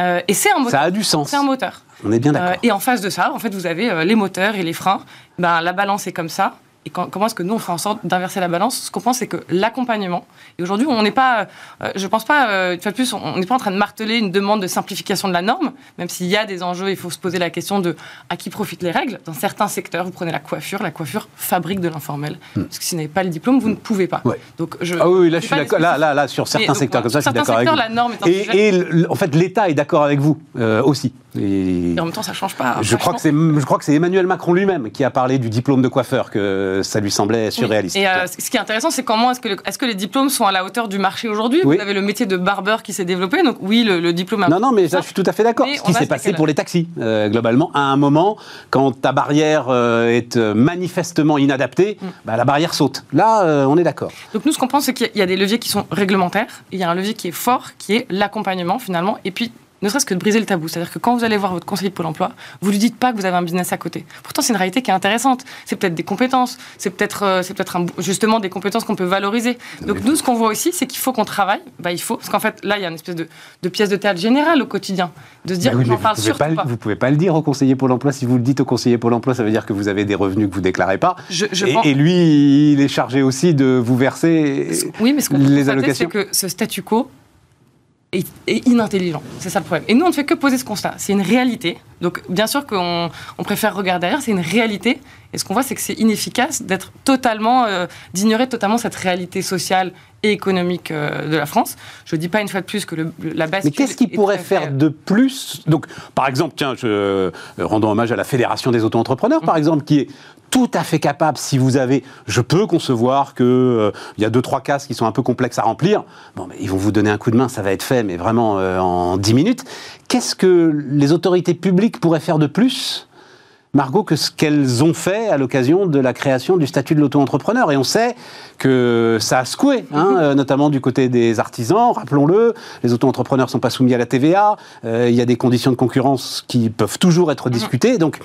Euh, et c'est un moteur. ça a du sens. C'est un moteur. On est bien Euh, d'accord. et en face de ça, en fait, vous avez les moteurs et les freins. Ben, la balance est comme ça. Et quand- comment est-ce que nous, on fait en sorte d'inverser la balance? Ce qu'on pense, c'est que l'accompagnement, et aujourd'hui, on n'est pas, euh, je pense pas, euh, une fois de plus, on n'est pas en train de marteler une demande de simplification de la norme, même s'il y a des enjeux, il faut se poser la question de à qui profitent les règles? Dans certains secteurs, vous prenez la coiffure, la coiffure fabrique de l'informel. Parce que si vous n'avez pas le diplôme, vous ne pouvez pas. Hmm. Ouais. Donc, je, Ah oui, oui, là je suis d'accord. Là, là, là, sur certains donc, secteurs comme ça, je suis d'accord avec vous. la norme est un sujet. Et, et le- en fait, l'État est d'accord avec vous euh, aussi. Et Et en même temps, ça change pas. je crois que c'est, je crois que c'est Emmanuel Macron lui-même qui a parlé du diplôme de coiffeur que ça lui semblait surréaliste. Oui. Et euh, ce qui est intéressant, c'est comment est-ce que, le- est-ce que les diplômes sont à la hauteur du marché aujourd'hui Oui. Vous avez le métier de barbeur qui s'est développé, donc oui, le, le diplôme. a- Non, non, mais ça, je suis tout à fait d'accord. Mais Ce qui s'est passé pour les taxis, euh, globalement, à un moment, quand ta barrière euh, est euh, manifestement inadaptée, Mm. bah, la barrière saute. Là, euh, on est d'accord. Donc nous, ce qu'on pense, c'est qu'il y a des leviers qui sont réglementaires. Il y a un levier qui est fort, qui est l'accompagnement finalement, et puis ne serait-ce que de briser le tabou. C'est-à-dire que quand vous allez voir votre conseiller de Pôle emploi, vous lui dites pas que vous avez un business à côté. Pourtant, c'est une réalité qui est intéressante. C'est peut-être des compétences, c'est peut-être euh, c'est peut-être justement des compétences qu'on peut valoriser. Donc nous, ce qu'on voit aussi, c'est qu'il faut qu'on travaille. Bah, il faut, parce qu'en fait, là, il y a une espèce de, de pièce de théâtre générale au quotidien, de se dire Bah oui, qu'on en parle surtout pas. Vous pouvez pas le dire au conseiller Pôle emploi. Si vous le dites au conseiller Pôle emploi, ça veut dire que vous avez des revenus que vous déclarez pas. Je- je et, pense- et lui, il est chargé aussi de vous verser Oui, mais ce qu'on peut les allocations. c'est que ce statu quo est inintelligent. C'est ça le problème. Et nous, on ne fait que poser ce constat. C'est une réalité. Donc, bien sûr qu'on on préfère regarder derrière, c'est une réalité. Et ce qu'on voit, c'est que c'est inefficace d'être totalement, euh, d'ignorer totalement cette réalité sociale et économique euh, de la France. Je ne dis pas une fois de plus que le, la bascule. Mais qu'est-ce qu'il pourrait faire de plus? Donc, par exemple, tiens, je, euh, rendons hommage à la Fédération des auto-entrepreneurs, Mm. par exemple, qui est tout à fait capable, si vous avez, je peux concevoir que euh, il y a deux trois cases qui sont un peu complexes à remplir. Bon, mais ils vont vous donner un coup de main, ça va être fait, mais vraiment euh, en 10 minutes. Qu'est-ce que les autorités publiques pourraient faire de plus? Margot, que ce qu'elles ont fait à l'occasion de la création du statut de l'auto-entrepreneur. Et on sait que ça a secoué, hein, euh, notamment du côté des artisans, rappelons-le. Les auto-entrepreneurs ne sont pas soumis à la TVA. euh, il y a des conditions de concurrence qui peuvent toujours être discutées. Donc,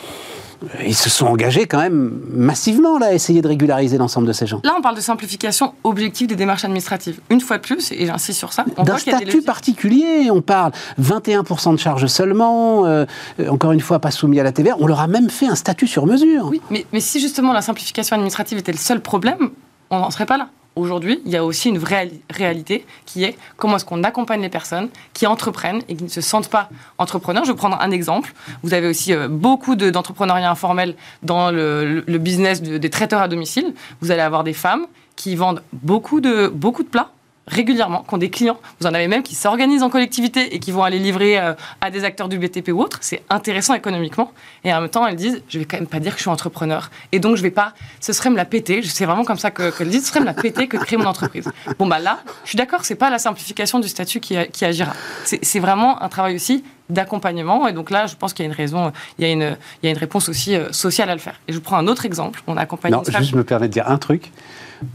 ils se sont engagés quand même massivement là, à essayer de régulariser l'ensemble de ces gens. Là, on parle de simplification objective des démarches administratives. Une fois de plus, et j'insiste sur ça, on D'un statut particulier, on parle 21% de charges seulement, euh, euh, encore une fois pas soumis à la TVA. On leur a même fait un statut sur mesure. Oui, mais, mais si justement la simplification administrative était le seul problème, on n'en serait pas là. Aujourd'hui, il y a aussi une vraie réalité qui est comment est-ce qu'on accompagne les personnes qui entreprennent et qui ne se sentent pas entrepreneurs. Je vais prendre un exemple. Vous avez aussi euh, beaucoup de- d'entrepreneuriat informel dans le, business de- des traiteurs à domicile. Vous allez avoir des femmes qui vendent beaucoup de, beaucoup de plats régulièrement, qui ont des clients. Vous en avez même qui s'organisent en collectivité et qui vont aller livrer euh, à des acteurs du BTP ou autres. C'est intéressant économiquement. Et en même temps, elles disent, je vais quand même pas dire que je suis entrepreneur. Et donc, je vais pas, ce serait me la péter. C'est vraiment comme ça que- qu'elles disent, ce serait me la péter que de créer mon entreprise. Bon, bah là, je suis d'accord, c'est pas la simplification du statut qui, qui agira. C'est vraiment un travail aussi d'accompagnement. Et donc là, je pense qu'il y a une raison, il y a une, il y a une réponse aussi euh, sociale à le faire. Et je vous prends un autre exemple. On a accompagné Non, une juste je me permets de dire un truc.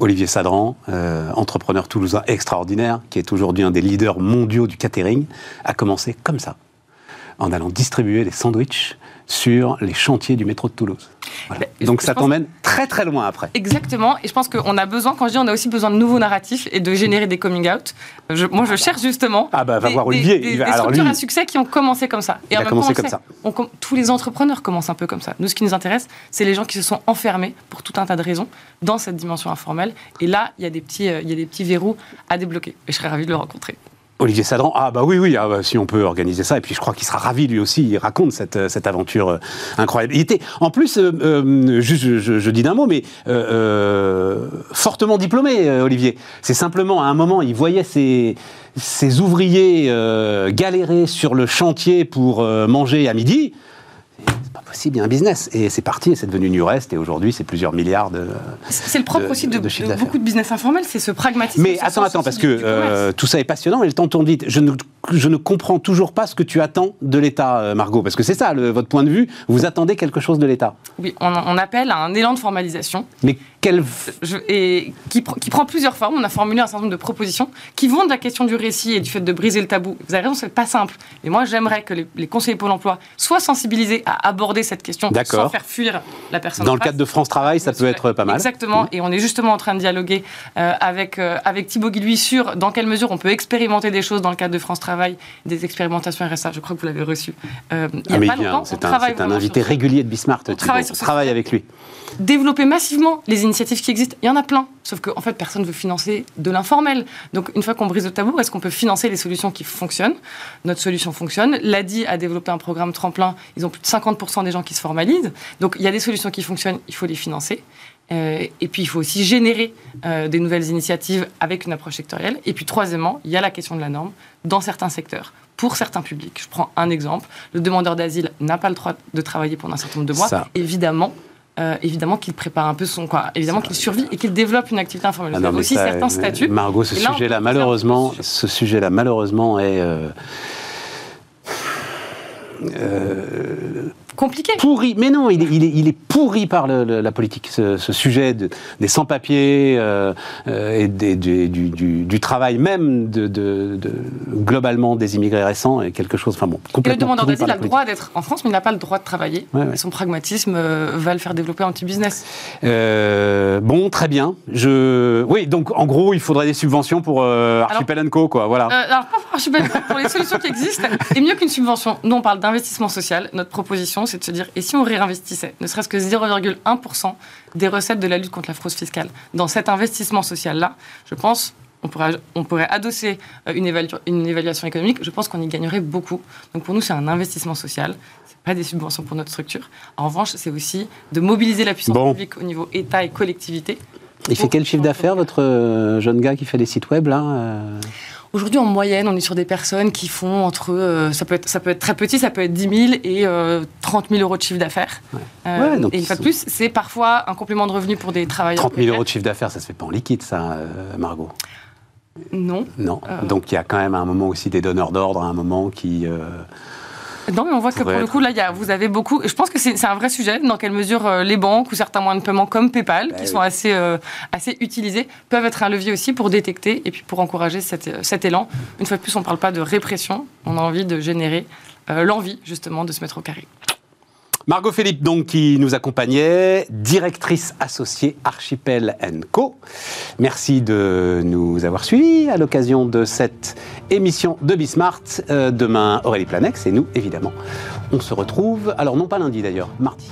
Olivier Sadran, euh, entrepreneur toulousain extraordinaire, qui est aujourd'hui un des leaders mondiaux du catering, a commencé comme ça, en allant distribuer des sandwichs sur les chantiers du métro de Toulouse. Voilà. Ben, Donc ça t'emmène très très loin après. Exactement, et je pense qu'on a besoin, quand je dis on a aussi besoin de nouveaux narratifs et de générer des coming out. Je- moi, je cherche justement Ah bah, va des, voir des- Olivier, des- il va- des alors structures lui- à succès qui ont commencé comme ça. Et Il a commencé temps, on comme sait, ça. on com- tous les entrepreneurs commencent un peu comme ça. Nous, ce qui nous intéresse, c'est les gens qui se sont enfermés pour tout un tas de raisons dans cette dimension informelle. Et là, il y a des petits, euh, il y a des petits verrous à débloquer. Et je serais ravie de le rencontrer. Olivier Sadran, ah bah oui, oui, ah bah, si on peut organiser ça, et puis je crois qu'il sera ravi lui aussi, il raconte cette, euh, cette aventure euh, incroyable. Il était, en plus, euh, euh, juste, je, je- dis d'un mot, mais euh, fortement diplômé, Olivier. C'est simplement, à un moment, il voyait ses, ses ouvriers euh, galérer sur le chantier pour manger à midi. C'est pas possible, il y a un business. Et c'est parti, c'est devenu Nurest, et aujourd'hui, c'est plusieurs milliards de... C'est le propre de- aussi de, beaucoup de business informel, c'est ce pragmatisme. Mais attends, attends, parce aussi que euh, tout ça est passionnant, mais le temps tourne vite. Je ne, je ne comprends toujours pas ce que tu attends de l'État, euh, Margot, parce que c'est ça, le- votre point de vue. Vous attendez quelque chose de l'État. Oui, on, on appelle à un élan de formalisation. Mais quel... je- et qui, pr- qui prend plusieurs formes. On a formulé un certain nombre de propositions qui vont de la question du récit et du fait de briser le tabou. Vous avez raison, c'est pas simple. Mais moi, j'aimerais que les, les conseillers Pôle emploi soient sensibilisés à aborder cette question sans faire fuir la personne. Dans le cadre de France Travail, ça peut être pas mal. Exactement. Et on est justement en train de dialoguer euh, avec, euh, avec Thibaut Guilluy sur dans quelle mesure on peut expérimenter des choses dans le cadre de France Travail, des expérimentations RSA. Je crois que vous l'avez reçu. Euh, il y Ah, a mais pas longtemps. c'est On un, invité sur- régulier de Bismart. Thibaut. travaille sur On ce avec lui. développer massivement les initiatives qui existent. Il y en a plein, sauf qu'en en fait, personne ne veut financer de l'informel. Donc, une fois qu'on brise le tabou, est-ce qu'on peut financer les solutions qui fonctionnent? Notre solution fonctionne. L'ADI a développé un programme tremplin. Ils ont plus de 50% des gens qui se formalisent. Donc, il y a des solutions qui fonctionnent, il faut les financer. Euh, et puis, il faut aussi générer euh, des nouvelles initiatives avec une approche sectorielle. Et puis, troisièmement, il y a la question de la norme dans certains secteurs. Pour certains publics, je prends un exemple, le demandeur d'asile n'a pas le droit de travailler pendant un certain nombre de mois. Ça. Évidemment, euh, évidemment qu'il prépare un peu son quoi, évidemment qu'il survit et qu'il développe une activité informelle. Ah non, aussi ça, certains statuts. Margot, ce sujet-là, malheureusement, ce sujet-là, malheureusement, est. euh, euh, compliqué. pourri. Mais non, il est, il est, il est pourri par le- le- la politique. Ce, ce sujet de- des sans-papiers euh, euh, et des- du, du- du- du travail même de, de- de- globalement des immigrés récents est quelque chose. Enfin bon, Et le demandeur d'asile a le droit d'être en France, mais il n'a pas le droit de travailler. Ouais, ouais. Et son pragmatisme euh, va le faire développer un petit business. Euh, bon, très bien. Je, oui, donc en gros, il faudrait des subventions pour Archipel Co, quoi. Voilà. Alors, pas pour Archipel, pour les solutions qui existent, et mieux qu'une subvention. Nous, on parle d'investissement social. Notre proposition, c'est de se dire, et si on réinvestissait, ne serait-ce que 0,1% des recettes de la lutte contre la fraude fiscale dans cet investissement social-là, je pense. On pourrait, on pourrait adosser euh, une, évalu- une évaluation économique, je pense qu'on y gagnerait beaucoup. Donc pour nous, c'est un investissement social, c'est pas des subventions pour notre structure. En revanche, c'est aussi de mobiliser la puissance Bon. publique au niveau État et collectivité. Il fait quel chiffre d'affaires, votre euh, jeune gars qui fait des sites web, là euh? Aujourd'hui, en moyenne, on est sur des personnes qui font entre. euh, ça, peut être, ça peut être très petit, ça peut être 10 000 et euh, 30 000 euros de chiffre d'affaires. Euh, Ouais, et une fois de plus, c'est parfois un complément de revenu pour des travailleurs. 30 000 euros de chiffre d'affaires, ça se fait pas en liquide, ça, euh, Margot? Non. Non. Donc il y a quand même à un moment aussi des donneurs d'ordre, à un moment qui. Non, mais on voit que pour le coup, là, y a, vous avez beaucoup. Je pense que c'est un vrai sujet. Dans quelle mesure euh, les banques ou certains moyens de paiement comme PayPal, Bah qui oui. sont assez, euh, assez utilisés, peuvent être un levier aussi pour détecter et puis pour encourager cet, euh, cet élan. Une fois de plus, on ne parle pas de répression. On a envie de générer euh, l'envie, justement, de se mettre au carré. Margot Philippe, donc, qui nous accompagnait, directrice associée Archipel Co. Merci de nous avoir suivis à l'occasion de cette émission de Bismart. Euh, demain, Aurélie Planex et nous, évidemment. On se retrouve, alors non pas lundi d'ailleurs, mardi.